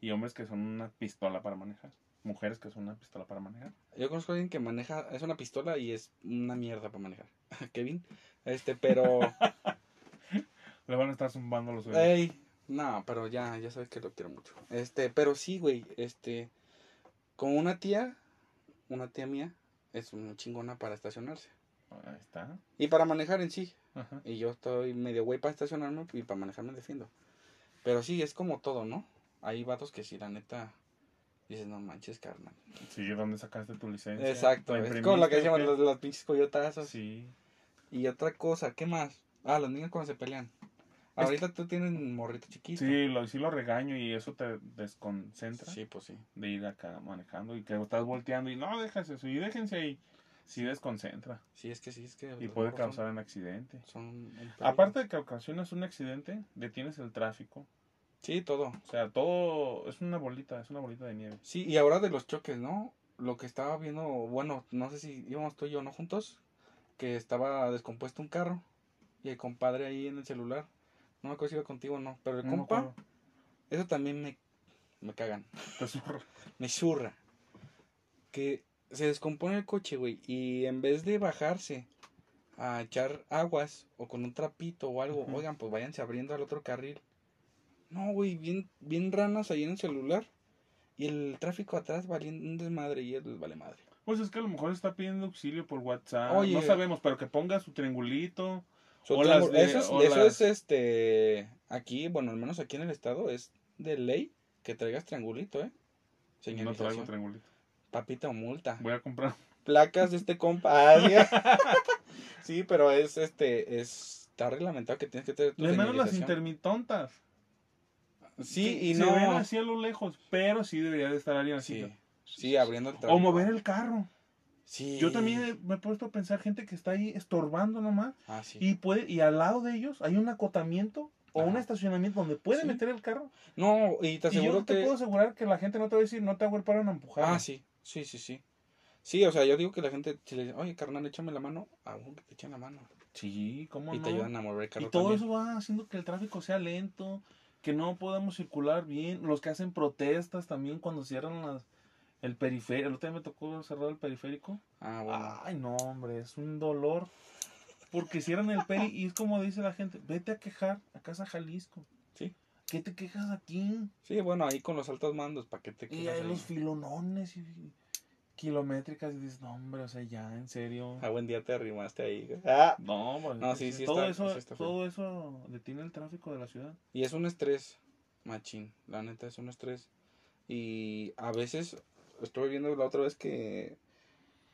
y hombres que son una pistola para manejar. Mujeres que son una pistola para manejar. Yo conozco a alguien que maneja, es una pistola y es una mierda para manejar. *laughs* Kevin. Este, pero. *laughs* Le van a estar zumbando los oídos. Ey, no, pero ya, ya sabes que lo quiero mucho. Este, pero sí, güey, este, con una tía, una tía mía, es una chingona para estacionarse. Ahí está. Y para manejar en sí. Ajá. Y yo estoy medio güey para estacionarme y para manejar me defiendo. Pero sí, es como todo, ¿no? Hay vatos que sí, la neta, dices, no manches, carnal. Sí, ¿dónde sacaste tu licencia? Exacto, ¿La es como lo que decíamos, los, los pinches coyotazos. Sí. Y otra cosa, ¿qué más? Ah, los niños cuando se pelean. Ahorita tú tienes un morrito chiquito. Sí, lo, sí lo regaño y eso te desconcentra Sí, pues sí. de ir acá manejando y que estás volteando y no, dejas eso y déjense ahí. Sí desconcentra Sí, es que sí, es que. y puede son- causar un accidente. Son. Aparte de que ocasionas un accidente, detienes el tráfico. Sí, todo. O sea, todo es una bolita, es una bolita de nieve. Sí, y ahora de los choques, ¿no? Lo que estaba viendo, bueno, no sé si íbamos tú y yo, ¿no? Juntos, que estaba descompuesto un carro y el compadre ahí en el celular. No me acuerdo si iba contigo o no, pero el No compa, eso también me, me cagan, Te zurra. *laughs* me zurra. Que se descompone el coche, güey, y en vez de bajarse a echar aguas o con un trapito o algo, oigan, pues váyanse abriendo al otro carril. No, güey, bien, bien ranas ahí en el celular. Y el tráfico atrás valiendo un desmadre y él vale madre. Pues es que a lo mejor está pidiendo auxilio por WhatsApp. Oye. no sabemos, pero que ponga su triangulito. De- eso es, eso este aquí, bueno, al menos aquí en el estado es de ley que traigas triangulito, eh. No traigo triangulito. Papita o multa. Voy a comprar. Placas de este compa. Ah, sí. *laughs* Pero es este es está reglamentado que tienes que tener menos las intermitontas. Sí, y se no. ven así a lo lejos, pero sí debería de estar alguien así. Sí, sí, abriendo el tráfico. O mover el carro. Sí. Yo también me he puesto a pensar gente que está ahí estorbando nomás Ah, sí. y puede y al lado de ellos hay un acotamiento o un estacionamiento donde puede Sí. meter el carro. No, y te Y yo aseguro te que. puedo asegurar que la gente no te va a decir, no te hago el paro en empujar. Ah, sí, sí, sí, sí. Sí, o sea, yo digo que la gente, si le dice, oye, carnal, échame la mano, aún que te echen la mano. Sí, cómo Y no. te ayudan a mover el Y carro todo también. eso va haciendo que el tráfico sea lento, que no podamos circular bien. Los que hacen protestas también cuando cierran las, el periférico. El otro día me tocó cerrar el periférico. Ah, bueno. Ay, no, hombre, es un dolor. Porque cierran el peri y es como dice la gente, vete a quejar a Casa Jalisco. Sí. ¿Qué te quejas aquí? Sí, bueno, ahí con los altos mandos, ¿para qué te Y quedas hay ahí? los filonones y kilométricas y dices, no, hombre, o sea, ya, en serio. Ah, buen día te arrimaste ahí. Ah. No, pues, No, sí, sí todo, está- eso, sí está todo eso detiene el tráfico de la ciudad. Y es un estrés, machín. La neta es un estrés. Y a veces, estuve viendo la otra vez que,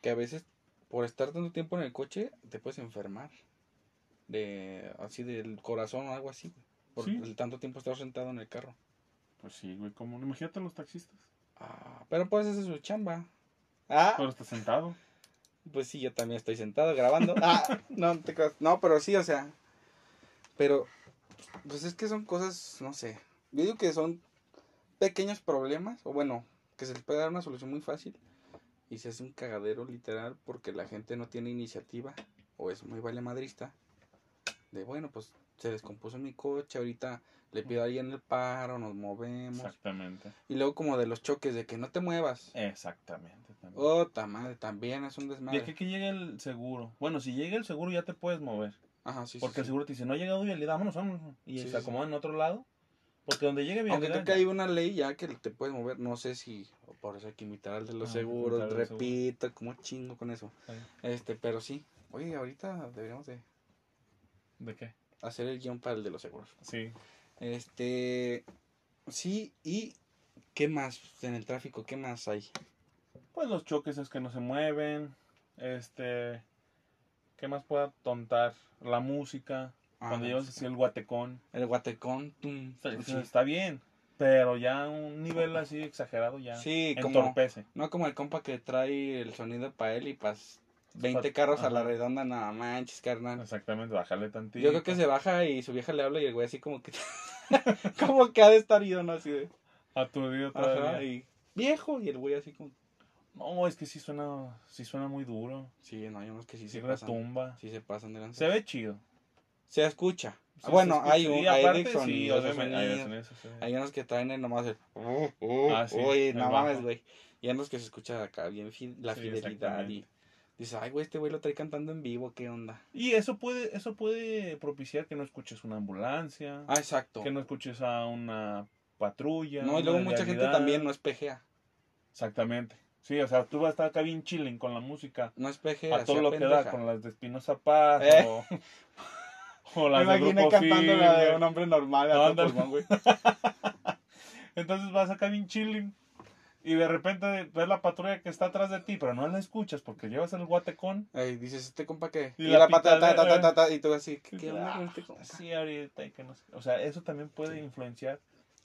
que a veces por estar tanto tiempo en el coche te puedes enfermar. De, así del corazón o algo así. güey, Por Sí. el tanto tiempo estar sentado en el carro. Pues sí, güey, como imagínate los taxistas. Ah, pero pues esa es su chamba. Ah, Pero está sentado. pues sí, yo también estoy sentado grabando. *laughs* Ah, no te creas. No, pero sí, o sea. Pero, pues es que son cosas, no sé. Yo digo que son pequeños problemas, o bueno, que se les puede dar una solución muy fácil. Y se hace un cagadero literal porque la gente no tiene iniciativa o es muy vale madrista. De bueno, pues se descompuso mi coche, ahorita le pido a alguien el paro, nos movemos. Exactamente. Y luego como de los choques de que no te muevas. Exactamente. También. Oh, ta madre, también es un y desmadre. aquí que llegue el seguro. Bueno, si llega el seguro ya te puedes mover. Ajá, sí, sí, Porque el sí. seguro te dice, no ha llegado vialidad, vámonos, vámonos. Y Sí, se sí, acomoda en otro lado. Porque donde llegue Aunque creo que hay una ley ya que te puedes mover, no sé si por eso hay que imitar al de los Ah, seguros, repito, como chingo con eso. Este, pero sí. Oye, ahorita deberíamos de ¿De qué? hacer el guion para el de los seguros. Sí. Este, sí, y ¿qué más en el tráfico? ¿Qué más hay? Pues los choques es que no se mueven. Este. ¿Qué más pueda tontar? La música. Ah, cuando llevas así el guatecón. El guatecón, tum, Está, sí. está bien. Pero ya un nivel así exagerado ya Sí, como, entorpece. no como el compa que trae el sonido para él y pas 20 Pa- carros a la ajá. redonda, nada manches, carnal. Exactamente, bájale tantito. Yo creo que se baja y su vieja le habla y el güey así como que... *laughs* como que ha de estar ido, ¿no? Así de... Aturdido Ajá, todavía. y... Viejo, y el güey así como... No, es que sí suena, sí suena muy duro. Sí, no, hay unos que sí, Sí se pasan. retumba. Sí se pasan de lanza. Se ve chido. Se escucha. Sí, bueno, se hay, un, hay aparte, sí, sonidos, de obviamente, hay sonido. Hay unos que traen el nomás el... Uh, uh, Ah, sí, uy, el no mames, güey. Y hay unos que se escucha acá bien fi- la fidelidad y... Dices, ay, güey, este güey lo trae cantando en vivo, ¿qué onda? Y eso puede, eso puede propiciar que no escuches una ambulancia, Ah, exacto. que no escuches a una patrulla. No, y luego mucha gente vialidad. también no es PGA. Exactamente. Sí, o sea, tú vas a estar acá bien chilling con la música. No es PGA, a todo sea lo que da, pendeja. con las de Espinosa Paz Eh. o, *laughs* o Me las imaginé cantando la de un hombre normal. a pulmón, güey. *laughs* Entonces vas acá bien chilling. Y de repente ves la patrulla que está atrás de ti, pero no la escuchas porque llevas el guatecón. Ey, dices, ¿este compa qué? Y Y, la la pata, ta, ta, pitadera. ta, ta, ta, y tú así, ¿qué, qué onda Ah, con este compa? Sí, ahorita y que no sé. O sea, eso también puede influenciar.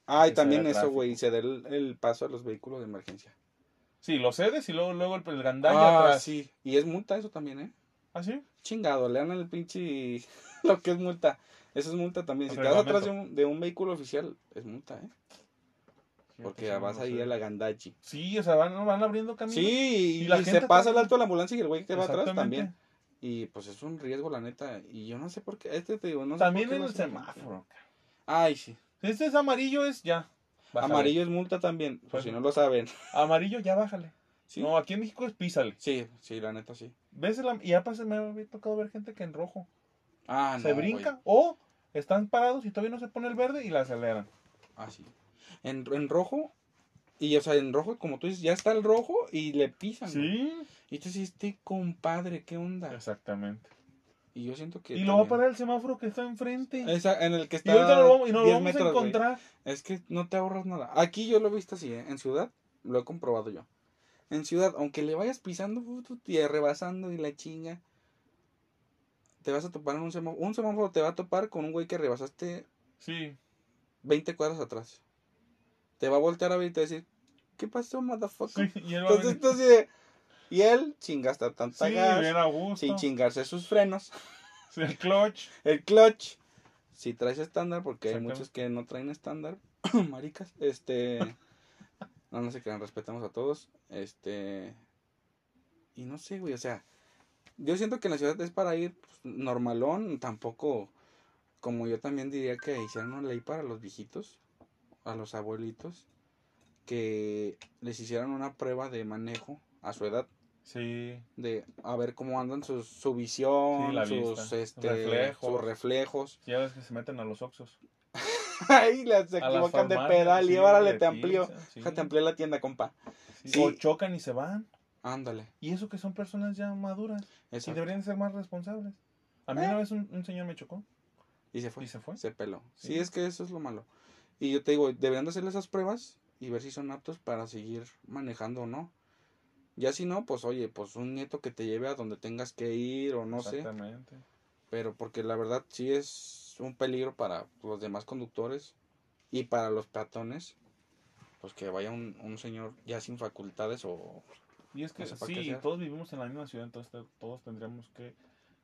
Ah, y también eso, güey, se da el, el paso a los vehículos de emergencia. Sí, lo cedes y luego, luego el, el gandalla Ah, atrás. sí. Y es multa eso también, ¿eh? ¿Ah, sí? Chingado, lean el pinche *laughs* lo que es multa. Eso es multa también. Si te vas atrás de un, de un vehículo oficial, es multa, ¿eh? Porque vas no ahí sé. a la gandachi. Sí, o sea, van, van abriendo caminos. Sí, y, Y la y se pasa también. el alto de la ambulancia y el güey que va atrás también. Y pues es un riesgo, la neta. Y yo no sé por qué. Este te digo, no sé También por qué en el semáforo. Ay, sí. Si este es amarillo, es ya. Bájale. Amarillo es multa también, por Pues si no lo saben. *laughs* Amarillo, ya bájale. Sí, No, aquí en México es písale. sí, sí, la neta sí. ¿Ves? el- y ya pasa, me había tocado ver gente que en rojo Ah, se no, brinca o están parados y todavía no se pone el verde y la aceleran. güey. Ah, sí. En, en rojo, y o sea, en rojo, como tú dices, ya está el rojo y le pisan. güey. Y tú dices, este compadre, ¿qué onda? Exactamente. Y yo siento que. Y lo va a parar el semáforo que está enfrente. Esa, en el que y está. ahorita lo vamos, y no lo 10 vamos metros, a encontrar. Es que no te ahorras nada. Aquí yo lo he visto así, ¿eh? En ciudad, lo he comprobado yo. En ciudad, aunque le vayas pisando y rebasando y la chinga, te vas a topar en un semáforo. Un semáforo te va a topar con un güey que rebasaste Sí. 20 cuadras atrás. Te va a voltear a ver y te va a decir, ¿qué pasó, motherfucker? Sí, y él Entonces, entonces, y él, sin gastar tanta sí, gas, bien a gusto. sin chingarse sus frenos, *laughs* Sí, el clutch. el clutch, si traes estándar, porque hay muchos que no traen estándar, *clears throat* maricas, este, no, no se crean, respetamos a todos, este, y no sé, güey, o sea, yo siento que en la ciudad es para ir pues, normalón, tampoco, como yo también diría que hicieron una ley para los viejitos, a los abuelitos, que les hicieran una prueba de manejo a su edad, Sí. de a ver cómo andan sus, su visión, Sí, sus, este, reflejos. sus reflejos. Ya ves que se meten a los oxos. Ahí *laughs* les se equivocan de pedal y sí, órale, le te amplío. sí. *laughs* Ampliar la tienda, compa. O chocan y se van. Ándale. Y eso que son personas ya maduras. Y deberían ser más responsables. A mí Eh. una vez un, un señor me chocó. Y se fue. ¿Y se fue? Se peló. Sí. Sí. es que eso es lo malo. Y yo te digo, deberían de hacerle esas pruebas y ver si son aptos para seguir manejando o no. Ya si no, pues oye, pues un nieto que te lleve a donde tengas que ir o no sé. Exactamente. Pero porque la verdad sí es un peligro para los demás conductores y para los peatones. Pues que vaya un, un señor ya sin facultades o... Y es que No sí, todos vivimos en la misma ciudad, entonces todos tendríamos que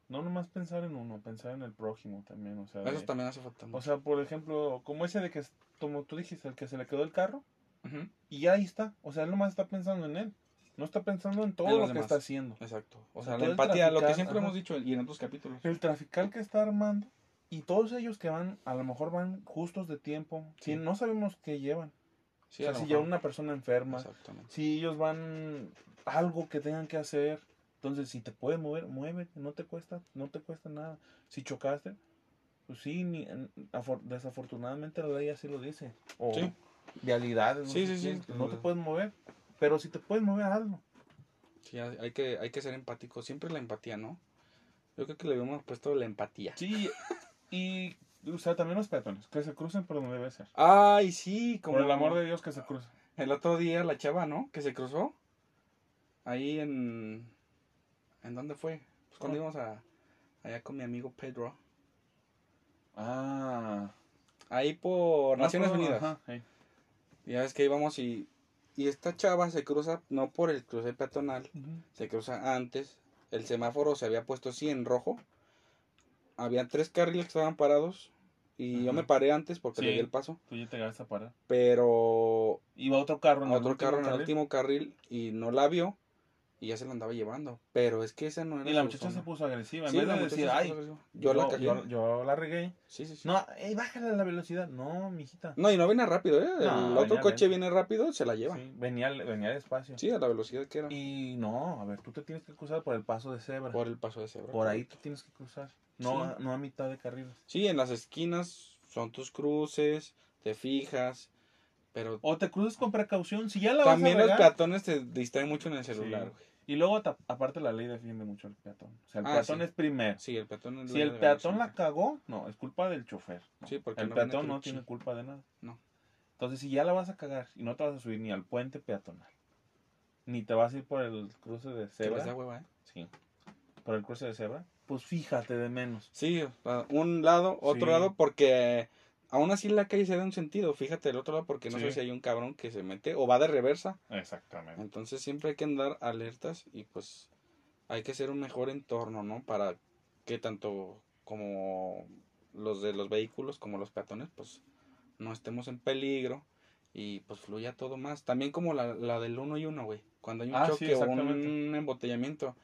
no nomás pensar en uno, pensar en el prójimo también, o sea, Eso de- también hace falta. o sea, por ejemplo, como ese de que, como tú dijiste, el que se le quedó el carro Ujú, y ya ahí está, o sea, él nomás está pensando en él, no está pensando en todo En lo que está haciendo. Exacto. O O sea, la empatía, lo que siempre ajá. hemos dicho y en otros capítulos. El trafical que está armando y todos ellos que van, a lo mejor van justos de tiempo, Sí. si no sabemos qué llevan, Sí, o sea, si llevan una persona enferma, Exactamente. si ellos van algo que tengan que hacer, entonces si te puedes mover, muévete, no te cuesta, no te cuesta nada. Si chocaste, pues sí, ni, en- afor- desafortunadamente la ley así lo dice. O Sí. vialidades, no Sí, sé sí, sí. no te puedes mover, pero si te puedes mover, hazlo. Sí, hay hay que, hay que ser empático. Siempre la empatía, ¿no? Yo creo que le habíamos puesto la empatía. Sí, y, o sea, también los peatones, que se crucen por donde debe ser. Ay, sí, como Por el amor de Dios que se crucen. el otro día la chava, ¿no? Que se cruzó. Ahí en... ¿En dónde fue? Pues cuando Ah. íbamos a... Allá con mi amigo Pedro. Ah. Ahí por Naciones No, Unidas. ajá. Ya ves que íbamos y... Y esta chava se cruza no por el cruce peatonal, se cruza antes. El semáforo se había puesto así en rojo. Había tres carriles que estaban parados. Y yo me paré antes porque Sí. le di el paso. Tú ya te a parar. Pero Iba otro carro en el otro último carro en el último carril y no la vio. Y ya se la andaba llevando. Pero es que esa no era Y la muchacha se puso agresiva. En Sí, vez la de decir, ay, agresiva. yo, la cagué. Yo, yo la regué. Sí, sí, sí. No, ey, bájale la velocidad. No, mijita. No, y no viene rápido, ¿eh? No, el otro coche viene rápido, se la lleva. Sí. Sí, venía, venía despacio. a la velocidad que era. Y no, a ver, tú te tienes que cruzar por el paso de cebra. Por, Por el paso de cebra. ahí tú tienes que cruzar. No, Sí. a, no a mitad de carriles. Sí, en las esquinas son tus cruces, te fijas. Pero O te cruzas con precaución. Si ya la también vas a los regar, peatones te distraen mucho en el celular, Sí. Y luego, aparte, la ley defiende mucho al peatón. O sea, el Ah, peatón sí. es primero. Sí, el peatón es Si el peatón la cagó, no, es culpa del chofer. ¿no? Sí, porque el no peatón no tiene culpa de nada. No. Entonces, si ya la vas a cagar y no te vas a subir ni al puente peatonal, ni te vas a ir por el cruce de cebra, hueva, ¿eh? sí, por el cruce de cebra, pues fíjate de menos. Sí, un lado, otro Sí. lado, porque aún así la calle se da un sentido. Fíjate el otro lado, porque no Sí. sé si hay un cabrón que se mete o va de reversa. Exactamente. Entonces siempre hay que andar alertas y pues hay que hacer un mejor entorno, ¿no? Para que tanto como los de los vehículos como los peatones, pues no estemos en peligro y pues fluya todo más. También como la, la del uno y uno, güey. Cuando hay un Ah, sí, choque o un embotellamiento.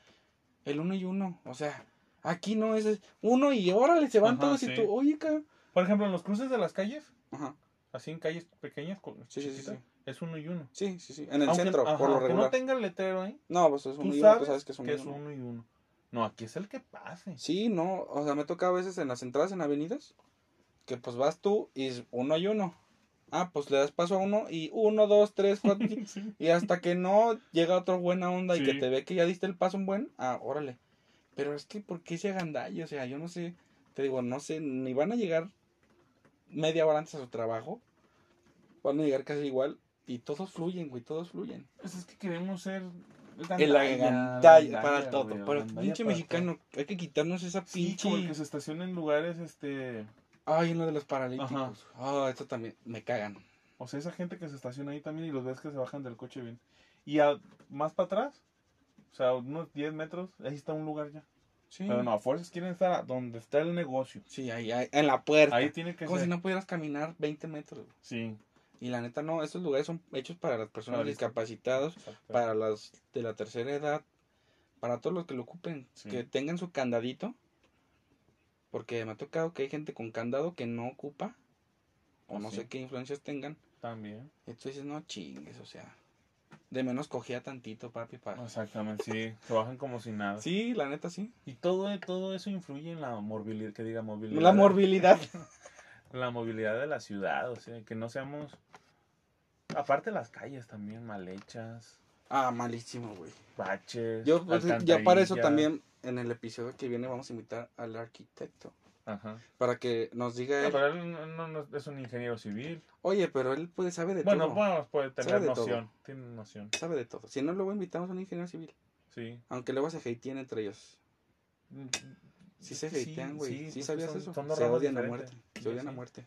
El uno y uno, o sea, aquí no es es uno y órale, se van Ajá, todos y tú, oye, cabrón. Por ejemplo, en los cruces de las calles, Ajá, así en calles pequeñas, con- Sí, chiquitas, es uno y uno. sí, sí, sí. En el Aunque- centro, ajá, por lo regular. no tenga el letrero ahí, No, pues es uno y uno, tú sabes que es uno que y es uno. uno y uno. No, aquí es el que pase. Sí, no, o sea, me toca a veces en las entradas en avenidas que pues vas tú y es uno y uno. Ah, pues le das paso a uno y uno, dos, tres, cuatro, *laughs* Sí. y hasta que no llega otro buena onda y que te ve que ya diste el paso un buen, ah, órale. Pero es que, ¿por qué se hagan daño? O sea, yo no sé, te digo, no sé, ni van a llegar media hora antes a su trabajo, van a llegar casi igual y todos fluyen, güey, todos fluyen. Pues es que queremos ser En la gandalla, para todo. güey, Para el gandalla pinche mexicano, hay que quitarnos esa. Sí, pinche. como el que se estaciona en lugares, este... Ay, en lo de los paralíticos. Ah, esto también me cagan. O sea, esa gente que se estaciona ahí también y los ves que se bajan del coche bien. Y a- más para atrás, o sea, unos 10 metros, ahí está un lugar ya. Sí. Pero no, a fuerzas quieren estar a donde está el negocio. Sí, ahí, ahí, en la puerta. Ahí tiene que Como ser. si no pudieras caminar 20 metros. Sí. Y la neta, no, estos lugares son hechos para las personas Para discap- discapacitados, Exacto. para las de la tercera edad, para todos los que lo ocupen, Sí. que tengan su candadito. Porque me ha tocado que hay gente con candado que no ocupa, o Oh, no sí. sé qué influencias tengan. También. Dices, no chingues, o sea, de menos cogía tantito, papi, para... Exactamente, sí. Se bajan como si nada. Sí, la neta, sí. Y todo, todo eso influye en la movilidad, que diga movilidad. La morbilidad. *laughs* La movilidad de la ciudad, o sea, que no seamos... Aparte las calles también mal hechas, ah, malísimo, güey. baches, Yo, pues, ya para eso también, en el episodio que viene, vamos a invitar al arquitecto. Ajá. Para que nos diga No, él, pero él no, no- no es un ingeniero civil. oye, pero él puede saber de Bueno, todo. bueno, puede tener noción. Tiene noción. Sabe de todo. Si no, luego invitamos a un ingeniero civil. Sí. Aunque luego se hatean entre ellos. Mm, Sí es se hatean, güey. Sí, pues sabías son- eso. son se odian a muerte. Se Sí, odian a sí. muerte.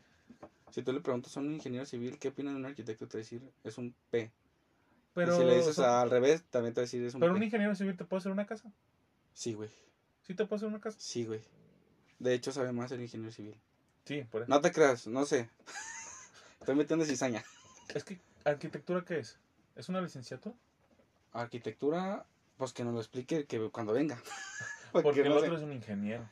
Si tú le preguntas a un ingeniero civil qué opina de un arquitecto, te va a decir, es un P. Pero, y si le dices al revés, también te va a decir, es un pero P. un ingeniero civil te puede hacer una casa. Sí, güey. Sí te puede hacer una casa. Sí, güey. De hecho, sabe más el ingeniero civil. Sí, por eso. No te creas, no sé. *laughs* Estoy metiendo cizaña. Es que, ¿arquitectura qué es? ¿Es una licenciatura? Arquitectura, pues que nos lo explique que cuando venga. *laughs* Porque el no otro es un ingeniero.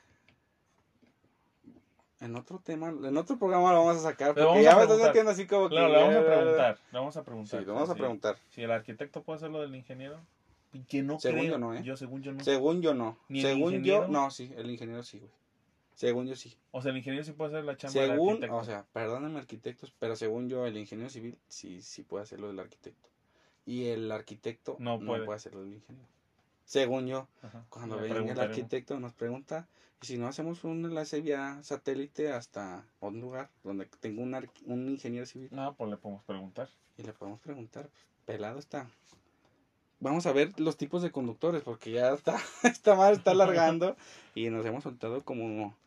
En otro tema, en otro programa lo vamos a sacar. Porque vamos ya a me estás metiendo así como que. Claro, le vamos a preguntar. Le vamos a Sí, preguntar. le vamos a Sí. preguntar. Si el arquitecto puede hacer lo del ingeniero. Que no Según creo. yo no, ¿eh? Yo, según yo no. Según yo no. ¿Ni el Según yo, no, sí, el ingeniero sí, güey. Según yo sí. O sea, el ingeniero sí puede hacer la chamba del Según, arquitecto. o sea, perdónenme arquitectos, pero según yo, el ingeniero civil sí, sí puede hacer lo del arquitecto. Y el arquitecto No no, puede. puede. hacer lo del ingeniero. Según yo, Ajá. cuando venga el arquitecto nos pregunta, y si no hacemos un enlace vía satélite hasta un lugar donde tenga un, arqu- un ingeniero civil No, pues le podemos preguntar. y le podemos preguntar, pues, pelado está. Vamos a ver los tipos de conductores, porque ya está, *laughs* esta madre está alargando *laughs* y nos hemos soltado como,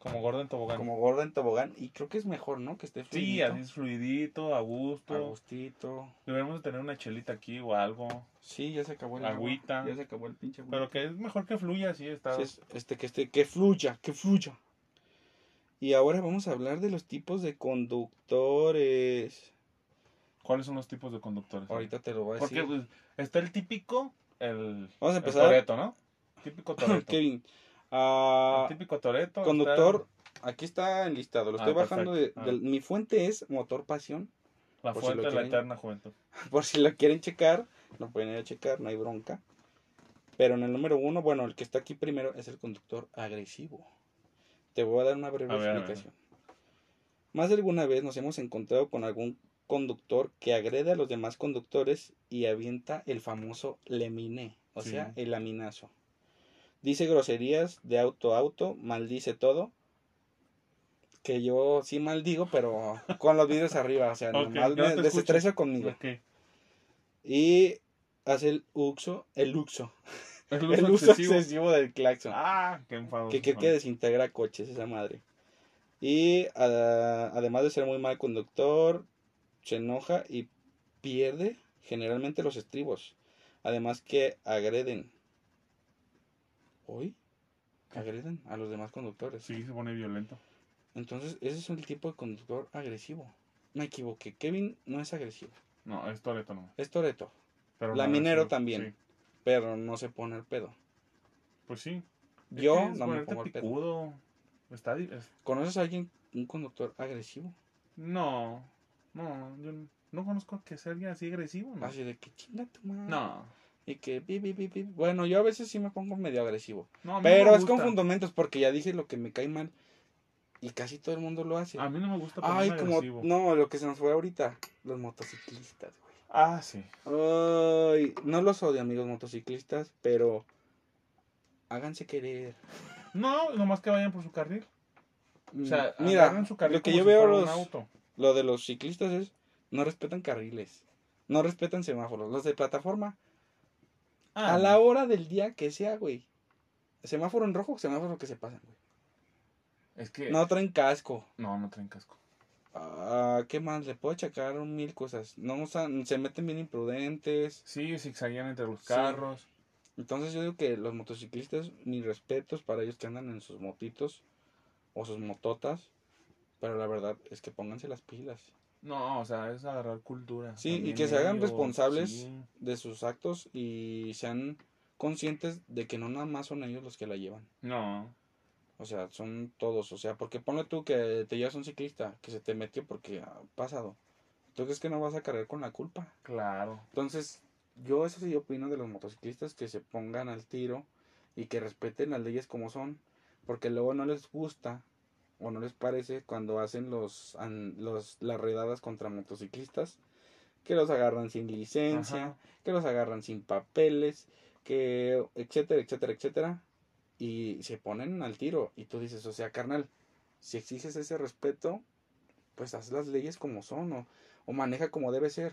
Como gordo en tobogán. como gordo en tobogán. Y creo que es mejor, ¿no? Que esté Sí, fluidito, así es fluidito, a gusto. a gustito. Deberíamos de tener una chelita aquí o algo. Sí, ya se acabó el agua, Agüita. Ya se acabó el pinche agua. Pero que es mejor que fluya así, está. Sí, es- este, que, este, que fluya, que fluya. Y ahora vamos a hablar de los tipos de conductores. ¿Cuáles son los tipos de conductores? Ahorita te lo voy a decir. Porque pues, está el típico, el, Vamos a el empezar. Toreto, ¿no? Típico *laughs* Toreto. Kevin, ah, típico Toreto. conductor, aquí está enlistado. Lo Ah, estoy bajando de. Ah. Mi fuente es Motor Pasión. la si fuente lo de la eterna juventud. *laughs* Por si lo quieren checar, lo pueden ir a checar, no hay bronca. Pero en el número uno, bueno, el que está aquí primero es el conductor agresivo. Te voy a dar una breve A ver. explicación. Más de alguna vez nos hemos encontrado con algún conductor que agrede a los demás conductores y avienta el famoso leminé, o Sí. sea, el laminazo. Dice groserías de auto a auto, maldice todo. Que yo sí maldigo, pero con los vidrios arriba, o sea, Ok, nomás no me desestresa conmigo. Y hace el uso, el uso, El *laughs* el uso uso excesivo. excesivo del claxon. Ah, qué enfado. que creo que desintegra coches esa madre. Y además de ser muy mal conductor, se enoja y pierde generalmente los estribos. Además que agreden. ¿Hoy? Agreden a los demás conductores. Sí, se pone violento. Entonces, ese es el tipo de conductor agresivo. Me equivoqué. Kevin no es agresivo. No, es Toreto no. Es Toreto. Pero La no, minero también. sí. Pero no se pone el pedo. Pues sí. Yo no me pongo el pedo. Está es- ¿Conoces a alguien, un conductor agresivo? No, no, yo n- no conozco que sea alguien así agresivo, ¿no? Así de que chinga tu madre. No, Y que pi, pi, pi. Bueno, yo a veces sí me pongo medio agresivo. no, Pero me es con fundamentos porque ya dije lo que me cae mal. Y casi todo el mundo lo hace. A mí no me gusta Ay, como. agresivo. No, lo que se nos fue ahorita. Los motociclistas, güey. Ah, sí. Ay, no los odio, amigos motociclistas, pero. Háganse querer. No, nomás que vayan por su carril. O sea, Mm, mira, su carril lo que yo si veo los, auto. lo de los ciclistas es no respetan carriles, no respetan semáforos. Los de plataforma, Ah, a la hora del día que sea, güey. Semáforo en rojo, semáforo que se pasan, güey. Es que. No traen casco. no, no traen casco. Ah, ¿qué más? Le puedo achacar mil cosas. No usan, se meten bien imprudentes. Sí, zigzaguean entre los Sí. carros. Entonces yo digo que los motociclistas, mis respetos para ellos que andan en sus motitos o sus mototas. Pero la verdad es que pónganse las pilas No, o sea, es agarrar cultura. Sí, y que se hagan responsables. sí. de sus actos y sean conscientes de que no nada más son ellos los que la llevan. No, O sea, son todos. O sea, porque ponle tú que te llevas un ciclista que se te metió porque ha pasado. ¿Tú crees que no vas a cargar con la culpa? claro. Entonces, yo eso sí opino de los motociclistas que se pongan al tiro y que respeten las leyes como son. Porque luego no les gusta o no les parece cuando hacen los, an- los las redadas contra motociclistas que los agarran sin licencia, Ajá. que los agarran sin papeles, que etcétera, etcétera, etcétera y se ponen al tiro y tú dices, o sea, carnal, si exiges ese respeto, pues haz las leyes como son o, o maneja como debe ser.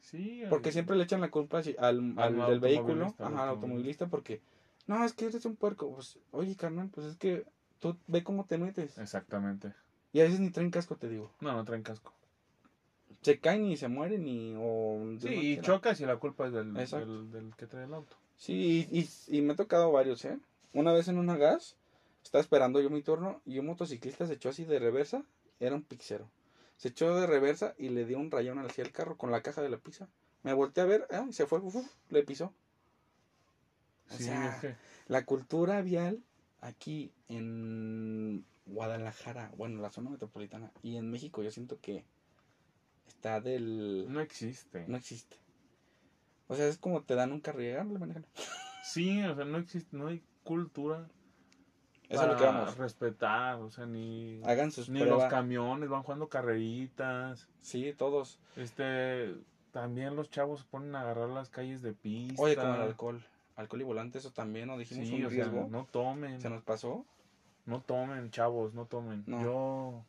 Sí. Porque siempre le echan la culpa al, Al al del vehículo, ajá, al automovilista, porque no, es que eres un puerco. Pues, oye, carnal, pues es que tú ve cómo te metes. Exactamente. Y a veces ni traen casco, te digo. No, no traen casco. Se caen y se mueren y. O, Sí, y chocas y la culpa es del, del, del que trae el auto. Sí, y, y, y me ha tocado varios, ¿eh? Una vez en una gas, estaba esperando yo mi turno y un motociclista se echó así de reversa, era un pixero. Se echó de reversa y le dio un rayón hacia el carro con la caja de la pizza. Me volteé a ver, ah, y se fue, uf, uf, le pisó. O Sí, sea, es que- La cultura vial aquí en Guadalajara, bueno, la zona metropolitana y en México yo siento que está del... no existe. No existe. O sea, es como te dan un carril. *laughs* Sí, o sea, no existe, no hay cultura Eso es lo que vamos. respetar, o sea, ni, Hagan sus ni los camiones van jugando carreritas. Sí, todos. Este, también los chavos se ponen a agarrar las calles de pista. Oye, con el alcohol. Alcohol y volante, eso también, ¿no? Dijimos Sí, un sea, riesgo. no tomen, ¿Se nos pasó? no tomen, chavos, no tomen. No. Yo,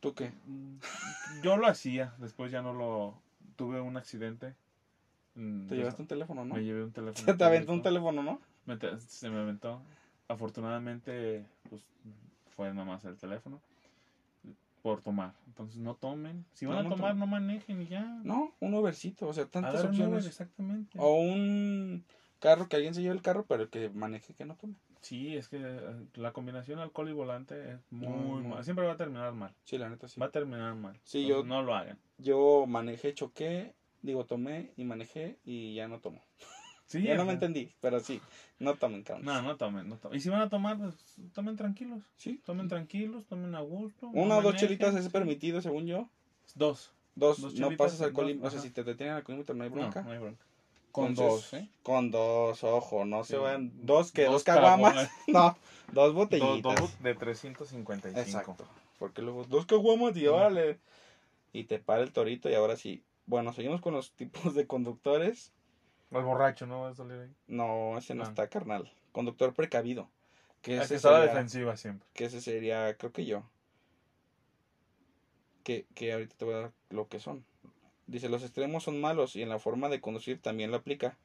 ¿Tú qué? yo lo hacía, después ya no lo, tuve un accidente. Mm, Te llevaste un teléfono, ¿no? Me llevé un teléfono. Se *laughs* te aventó un teléfono, ¿no? Me te- se me aventó. Afortunadamente, pues fue nada más el teléfono. Por tomar. Entonces no tomen. Si van No, a tomar, tomen. no manejen y ya. No, un Ubercito, o sea, tantas Agarren Uber, opciones. exactamente. O un carro, que alguien se lleve el carro, pero que maneje, que no tome. Sí, es que eh, la combinación alcohol y volante es muy Muy mal. Siempre va a terminar mal. Sí, la neta sí. Va a terminar mal. Sí, Entonces, yo- No lo hagan. Yo manejé, choqué, digo, tomé y manejé y ya no tomo. *laughs* Sí, ya no me entendí, pero sí, no tomen, cabrón. No, no tomen, no tomen. Y si van a tomar, pues tomen tranquilos. Sí. Tomen tranquilos, tomen a gusto. no Una o dos manejen, chelitas es sí. permitido, según yo. Dos. Dos, Dos no pasas alcoholímetro. dos, O sea, ajá. si te detienen alcoholímetro no hay bronca. No, no hay bronca. Con Entonces, dos, ¿eh? Con dos, ojo, no se van. Dos que, dos, Dos caguamas. *laughs* No, dos Dos, botellitas. dos de 355. Exacto. Porque luego, dos caguamas y órale. Y te para el torito y ahora sí. Bueno, seguimos con los *laughs* tipos de conductores. El borracho, ¿no? Va a salir ahí. No, ese no, No. está, carnal. Conductor precavido. Que Es ese está la defensiva siempre. que ese sería, creo que yo. Que, que ahorita te voy a dar lo que son. Dice, los extremos son malos y en la forma de conducir también lo aplica.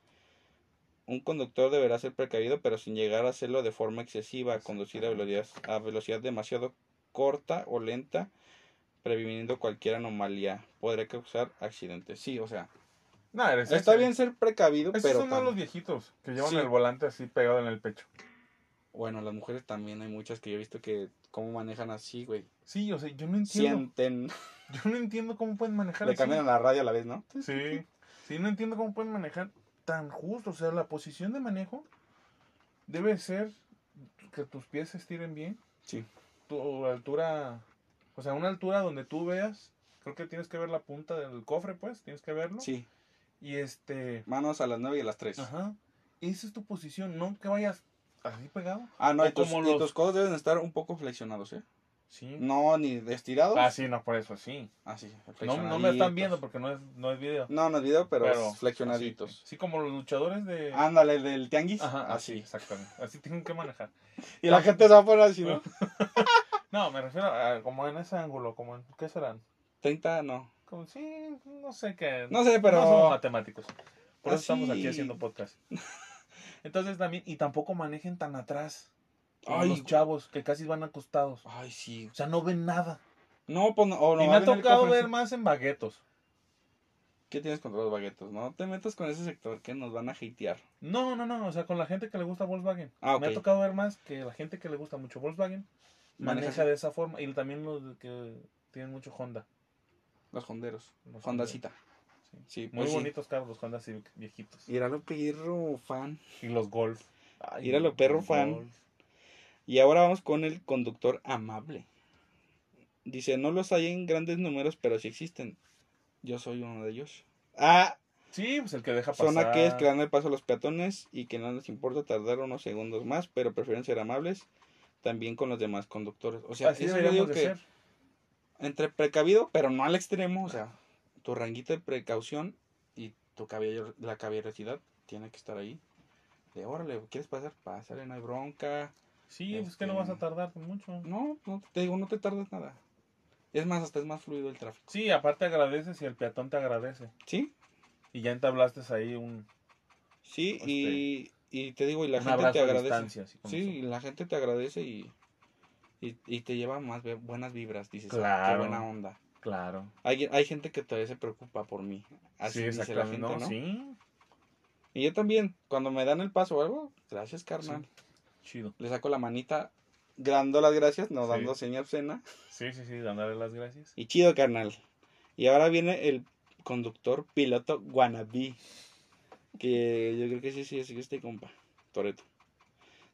Un conductor deberá ser precavido, pero sin llegar a hacerlo de forma excesiva, conducir a velocidad, a velocidad demasiado corta o lenta, previniendo cualquier anomalía. Podría causar accidentes. Sí, o sea, está ese. bien ser precavido, Esos pero son más tam- los viejitos que llevan Sí. el volante así pegado en el pecho. Bueno, las mujeres también hay muchas que yo he visto que cómo manejan así, güey. Sí, o sea, yo no entiendo. Sienten, *laughs* Yo no entiendo cómo pueden manejar le así. cambian a la radio a la vez, ¿no? Sí. Sí, no entiendo cómo pueden manejar tan justo. O sea, la posición de manejo debe ser que tus pies se estiren bien. Sí. Tu altura, o sea, una altura donde tú veas, creo que tienes que ver la punta del cofre, pues, tienes que verlo. Sí, Y este, manos a las 9 y a las 3. ajá, esa es tu posición, no que vayas así pegado. Ah, no, y tus, como y los- tus codos deben estar un poco flexionados, ¿eh? Sí. No, ni estirados. Ah, sí, no, por eso, sí. Así, No, no me están viendo porque no es, no es video. No, no es video, pero, Pero flexionaditos. Así, sí, como los luchadores de... Ándale, del tianguis. Ajá, así. así, exactamente. Así tienen que manejar. *laughs* Y la gente se va a poner así, ¿no? *laughs* No, me refiero a como en ese ángulo, como en, ¿qué serán? 30, no. Como, sí, no sé qué. No sé, pero- No somos matemáticos. Por eso Ah, estamos aquí haciendo podcast. *laughs* Entonces también, y tampoco manejen tan atrás. Ay, los chavos que casi van acostados. Ay, sí. O sea, no ven nada. No, pues no. o no y me ha tocado ver más en baguetos. ¿Qué tienes contra los baguetos? No te metas con ese sector que nos van a hatear. No, no, no, o sea, con la gente que le gusta Volkswagen. Ah. Me ha tocado ver más que la gente que le gusta mucho Volkswagen Maneja maneja de esa forma. Y también los que tienen mucho Honda. Los honderos. Los Hondacita. Sí. Sí, Muy pues sí. bonitos carros los Honda Civic viejitos. Míralo, perro fan. Y los Golf. Ay, Míralo, perro los fan. Golf. Y ahora vamos con el conductor amable. Dice, no los hay en grandes números, pero sí existen. Yo soy uno de ellos. Ah, Sí, pues el que deja pasar. son aquellos que dan el paso a los peatones y que no les importa tardar unos segundos más, pero prefieren ser amables también con los demás conductores. O sea, Así eso yo deberíamos digo de que ser. entre precavido, pero no al extremo, o sea, tu ranguito de precaución y tu caballo- la caballerosidad tiene que estar ahí. De órale, ¿quieres pasar? Pásale, no hay bronca. Sí, pues que no Este- vas a tardar mucho. No, no, te digo, no te tardes nada. Es más, hasta es más fluido el tráfico. Sí, aparte agradeces y el peatón te agradece. ¿Sí? Y ya entablaste ahí un, Sí, y, y te digo, y la gente te agradece. Sí, y la gente te agradece y, y, y te lleva más buenas vibras. Dices, "Ah, Claro. qué buena onda. Claro. Hay, hay gente que todavía se preocupa por mí. Así sí, dice la gente, no, ¿no? Sí, Y yo también, cuando me dan el paso o algo, gracias, carnal. chido. Le saco la manita, dando las gracias, no Sí. dando seña obscena. Sí, sí, sí, dándole las gracias. Y chido, carnal. Y ahora viene el conductor piloto wannabe. Que yo creo que sí, sí, sí, este compa. Toreto.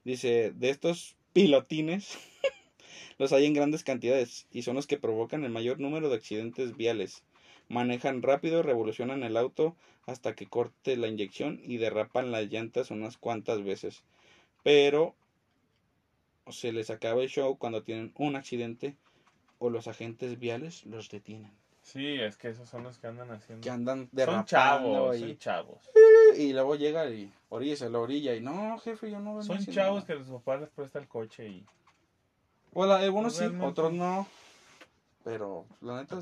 Dice, de estos pilotines, *laughs* los hay en grandes cantidades y son los que provocan el mayor número de accidentes viales. Manejan rápido, revolucionan el auto hasta que corte la inyección y derrapan las llantas unas cuantas veces. Pero se les acaba el show cuando tienen un accidente o los agentes viales los detienen. Sí, es que esos son los que andan haciendo. Que andan son derrapando chavos, y, son chavos. *laughs* y luego llega y orilla, la orilla y no, jefe, yo no vengo Son chavos nada". que su papá les presta el coche y... Bueno, algunos sí, Realmente. otros no. Pero la neta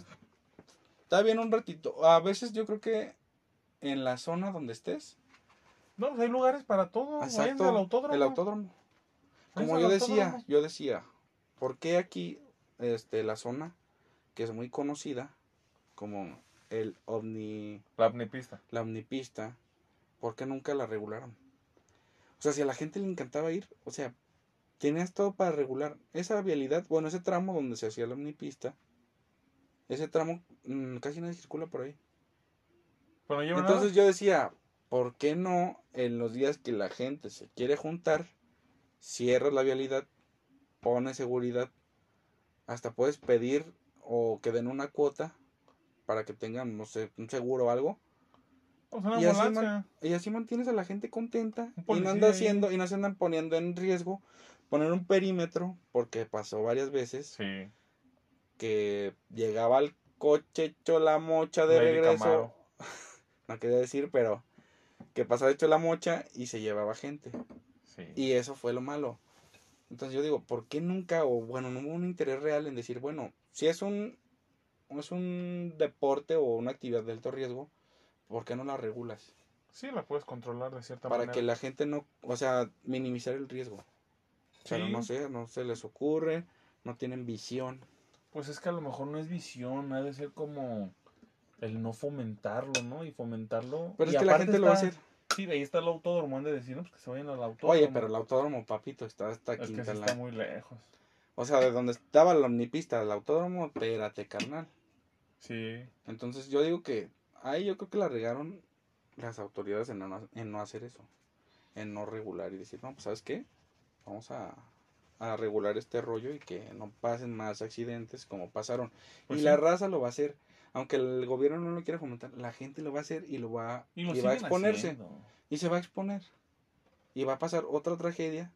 está bien un ratito. A veces yo creo que en la zona donde estés, No, pues hay lugares para todo. Exacto, al autódromo. el autódromo. Como yo decía, autódromo. yo decía, ¿por qué aquí este la zona que es muy conocida como el ovni La omnipista. la omnipista, ¿por qué nunca la regularon? O sea, si a la gente le encantaba ir, o sea, tenías todo para regular. Esa vialidad, bueno, ese tramo donde se hacía la omnipista, ese tramo mm, casi nadie circula por ahí. Lleva Entonces yo decía, ¿por qué no en los días que la gente se quiere juntar, cierras la vialidad, pones seguridad, hasta puedes pedir o que den una cuota para que tengan, no sé, un seguro o algo? Pues una y así. Y así mantienes a la gente contenta y no anda haciendo y no se andan poniendo en riesgo poner un perímetro porque pasó varias veces Sí. que llegaba el coche hecho la mocha de Lady regreso. *laughs* No quería decir, pero que pasaba hecho la mocha y se llevaba gente. Sí. Y eso fue lo malo. Entonces yo digo, ¿por qué nunca o bueno, no hubo un interés real en decir, bueno, si es un es un deporte o una actividad de alto riesgo, ¿por qué no la regulas? Sí, la puedes controlar de cierta para manera. que la gente no, o sea, minimizar el riesgo. Pero no sé, no se les ocurre, no tienen visión. Pues es que a lo mejor no es visión, ha de ser como el no fomentarlo, ¿no? Y fomentarlo. Pero y es que la gente lo va a hacer. Sí, ahí está el autódromo, han de decir, no, pues que se vayan al autódromo. Oye, pero el autódromo, papito, está hasta Es que sí Quintana. está muy lejos. O sea, de donde estaba la omnipista del autódromo, espérate, carnal. Sí. Entonces yo digo que ahí yo creo que la regaron las autoridades en no, en no hacer eso. En no regular y decir, no, pues sabes qué, vamos a, a regular este rollo y que no pasen más accidentes como pasaron. Pues y sí. la raza lo va a hacer. Aunque el gobierno no lo quiera fomentar, la gente lo va a hacer y lo va, Y lo y va a exponerse. haciendo. Y se va a exponer. Y va a pasar otra tragedia.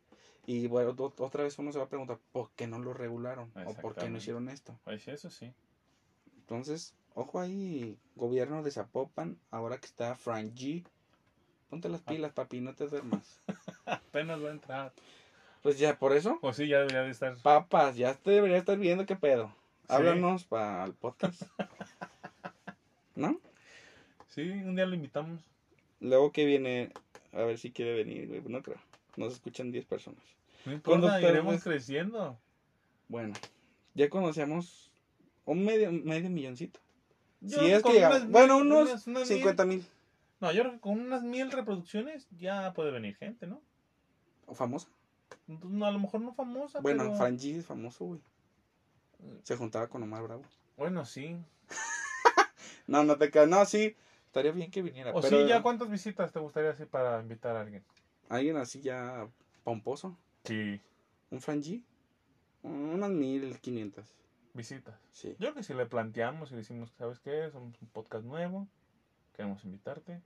Y bueno, otra vez uno se va a preguntar, ¿por qué no lo regularon? ¿O por qué no hicieron esto? Pues eso sí. Entonces, ojo ahí, gobierno de Zapopan, ahora que está Frank G. Ponte las pilas, papi, no te duermas. *laughs* Apenas va a entrar. Pues ya, por eso, Pues sí, ya debería de estar. papas, ya te debería estar viendo qué pedo. Sí. Háblanos para el podcast. *laughs* ¿No? Sí, un día lo invitamos. Luego que viene, a ver si quiere venir, güey. No creo. Nos escuchan 10 personas. No importa, iremos creciendo. Bueno, ya conocemos un medio, medio milloncito. Yo si es que llegamos. Bueno, unos unas- unas mil- 50 mil. No, yo creo que con unas mil reproducciones ya puede venir gente, ¿no? ¿O famosa? No, a lo mejor no famosa, Bueno, pero... Fran G es famoso, güey. Se juntaba con Omar Bravo. Bueno, sí. *laughs* No, no te quedas. No, sí. Estaría bien que viniera. O pero sí, ¿ya cuántas visitas te gustaría hacer para invitar a alguien? alguien así ya pomposo. Sí. Un Fran G. Unas 1500. Visitas. Sí. Yo creo que si le planteamos y decimos, ¿sabes qué? Somos un podcast nuevo, queremos invitarte.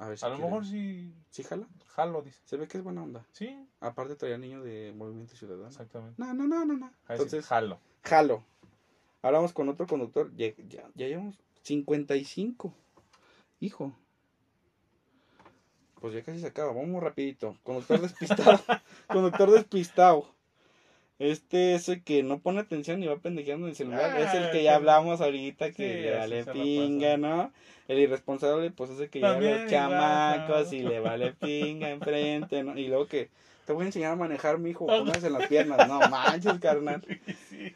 A ver si A lo quiere. mejor sí, ¿Sí jala? jalo, dice. Se ve que es buena onda. Sí, Aparte traía niño de Movimiento Ciudadano. exactamente. No, no, no, no, no. Entonces, jalo. jalo. Ahora vamos con otro conductor. Ya, ya, ya llevamos 55. Hijo. Pues ya casi se acaba. Vamos rapidito. Conductor despistado. *laughs* conductor despistado. Este es el que no pone atención y va pendejeando en el celular. es el Ah, que ya hablamos ahorita que Sí, le vale pinga. ¿no? El irresponsable, pues es el que lleva los chamacos y le vale pinga enfrente, ¿no? Y luego que te voy a enseñar a manejar, mijo, póngase en las piernas. No manches, carnal. *laughs* Sí.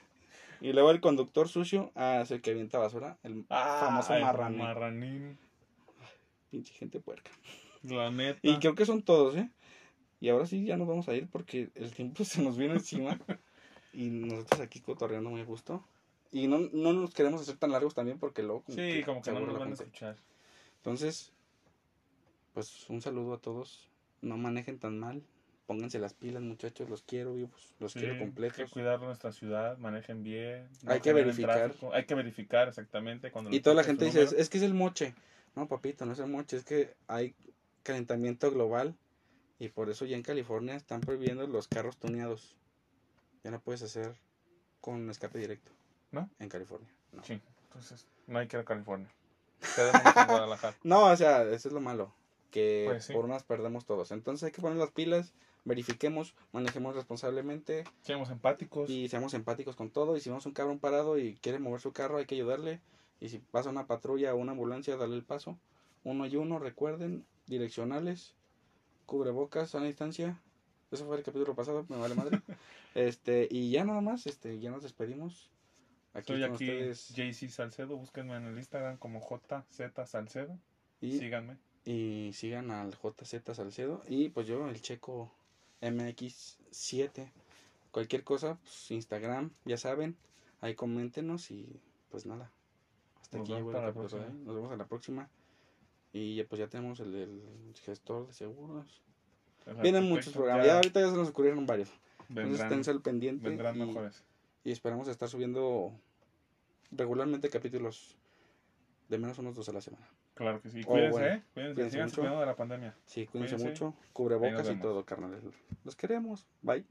Y luego el conductor sucio, ah, es el que avienta basura, el Ah, famoso el marranín. marranín. Pinche gente puerca. La neta. Y creo que son todos, ¿eh? Y ahora sí ya nos vamos a ir porque el tiempo *laughs* se nos viene encima. y nosotros aquí cotorreando muy a gusto. Y no, no nos queremos hacer tan largos también porque luego como Sí, como que no nos van a escuchar. Entonces, pues un saludo a todos. No manejen tan mal. Pónganse las pilas, muchachos. Los quiero vivos. Los Sí, quiero Hay que completos. cuidar nuestra ciudad, manejen bien. Hay que verificar. Hay que verificar exactamente. Cuando Y toda la gente dice, es, es que es el moche. No, papito, no es el moche, es que hay calentamiento global y por eso ya en California están prohibiendo los carros tuneados. Ya no puedes hacer con escape directo. ¿No? En California. No. Sí, entonces no hay que ir a California. En Guadalajara. *laughs* No, o sea, eso es lo malo. Que Pues sí. por unas perdemos todos. Entonces hay que poner las pilas, verifiquemos, manejemos responsablemente Seamos empáticos. y seamos empáticos con todo. Y si vemos un cabrón parado y quiere mover su carro, hay que ayudarle. Y si pasa una patrulla o una ambulancia, darle el paso. Uno y uno, recuerden, direccionales, cubrebocas, sana distancia. Eso fue el capítulo pasado, me vale madre. *laughs* este, y ya nada más, este, ya nos despedimos. Aquí aquí, ustedes. JC Salcedo. Búsquenme en el Instagram como JZ Salcedo. Y, Síganme. y sigan al JZ Salcedo. Y pues yo, el checo MX7. Cualquier cosa, pues Instagram, ya saben. Ahí coméntenos y pues nada. Hasta Nos aquí la próxima. hoy. Nos vemos en la próxima. Y ya, pues ya tenemos el, el gestor de seguros. El Vienen arquitecto, muchos programas. Ya, ahorita ya se nos ocurrieron varios. Entonces Vendrán, esténse al pendiente. vendrán y, mejores. y esperamos estar subiendo regularmente capítulos de menos unos dos a la semana. Claro que sí. Oh, Cuídense, bueno. ¿eh? Cuídense. Cuídense cuidando de la pandemia. Sí, cuídense Cuídense. mucho. Cubrebocas y todo, carnales. Los queremos. Bye.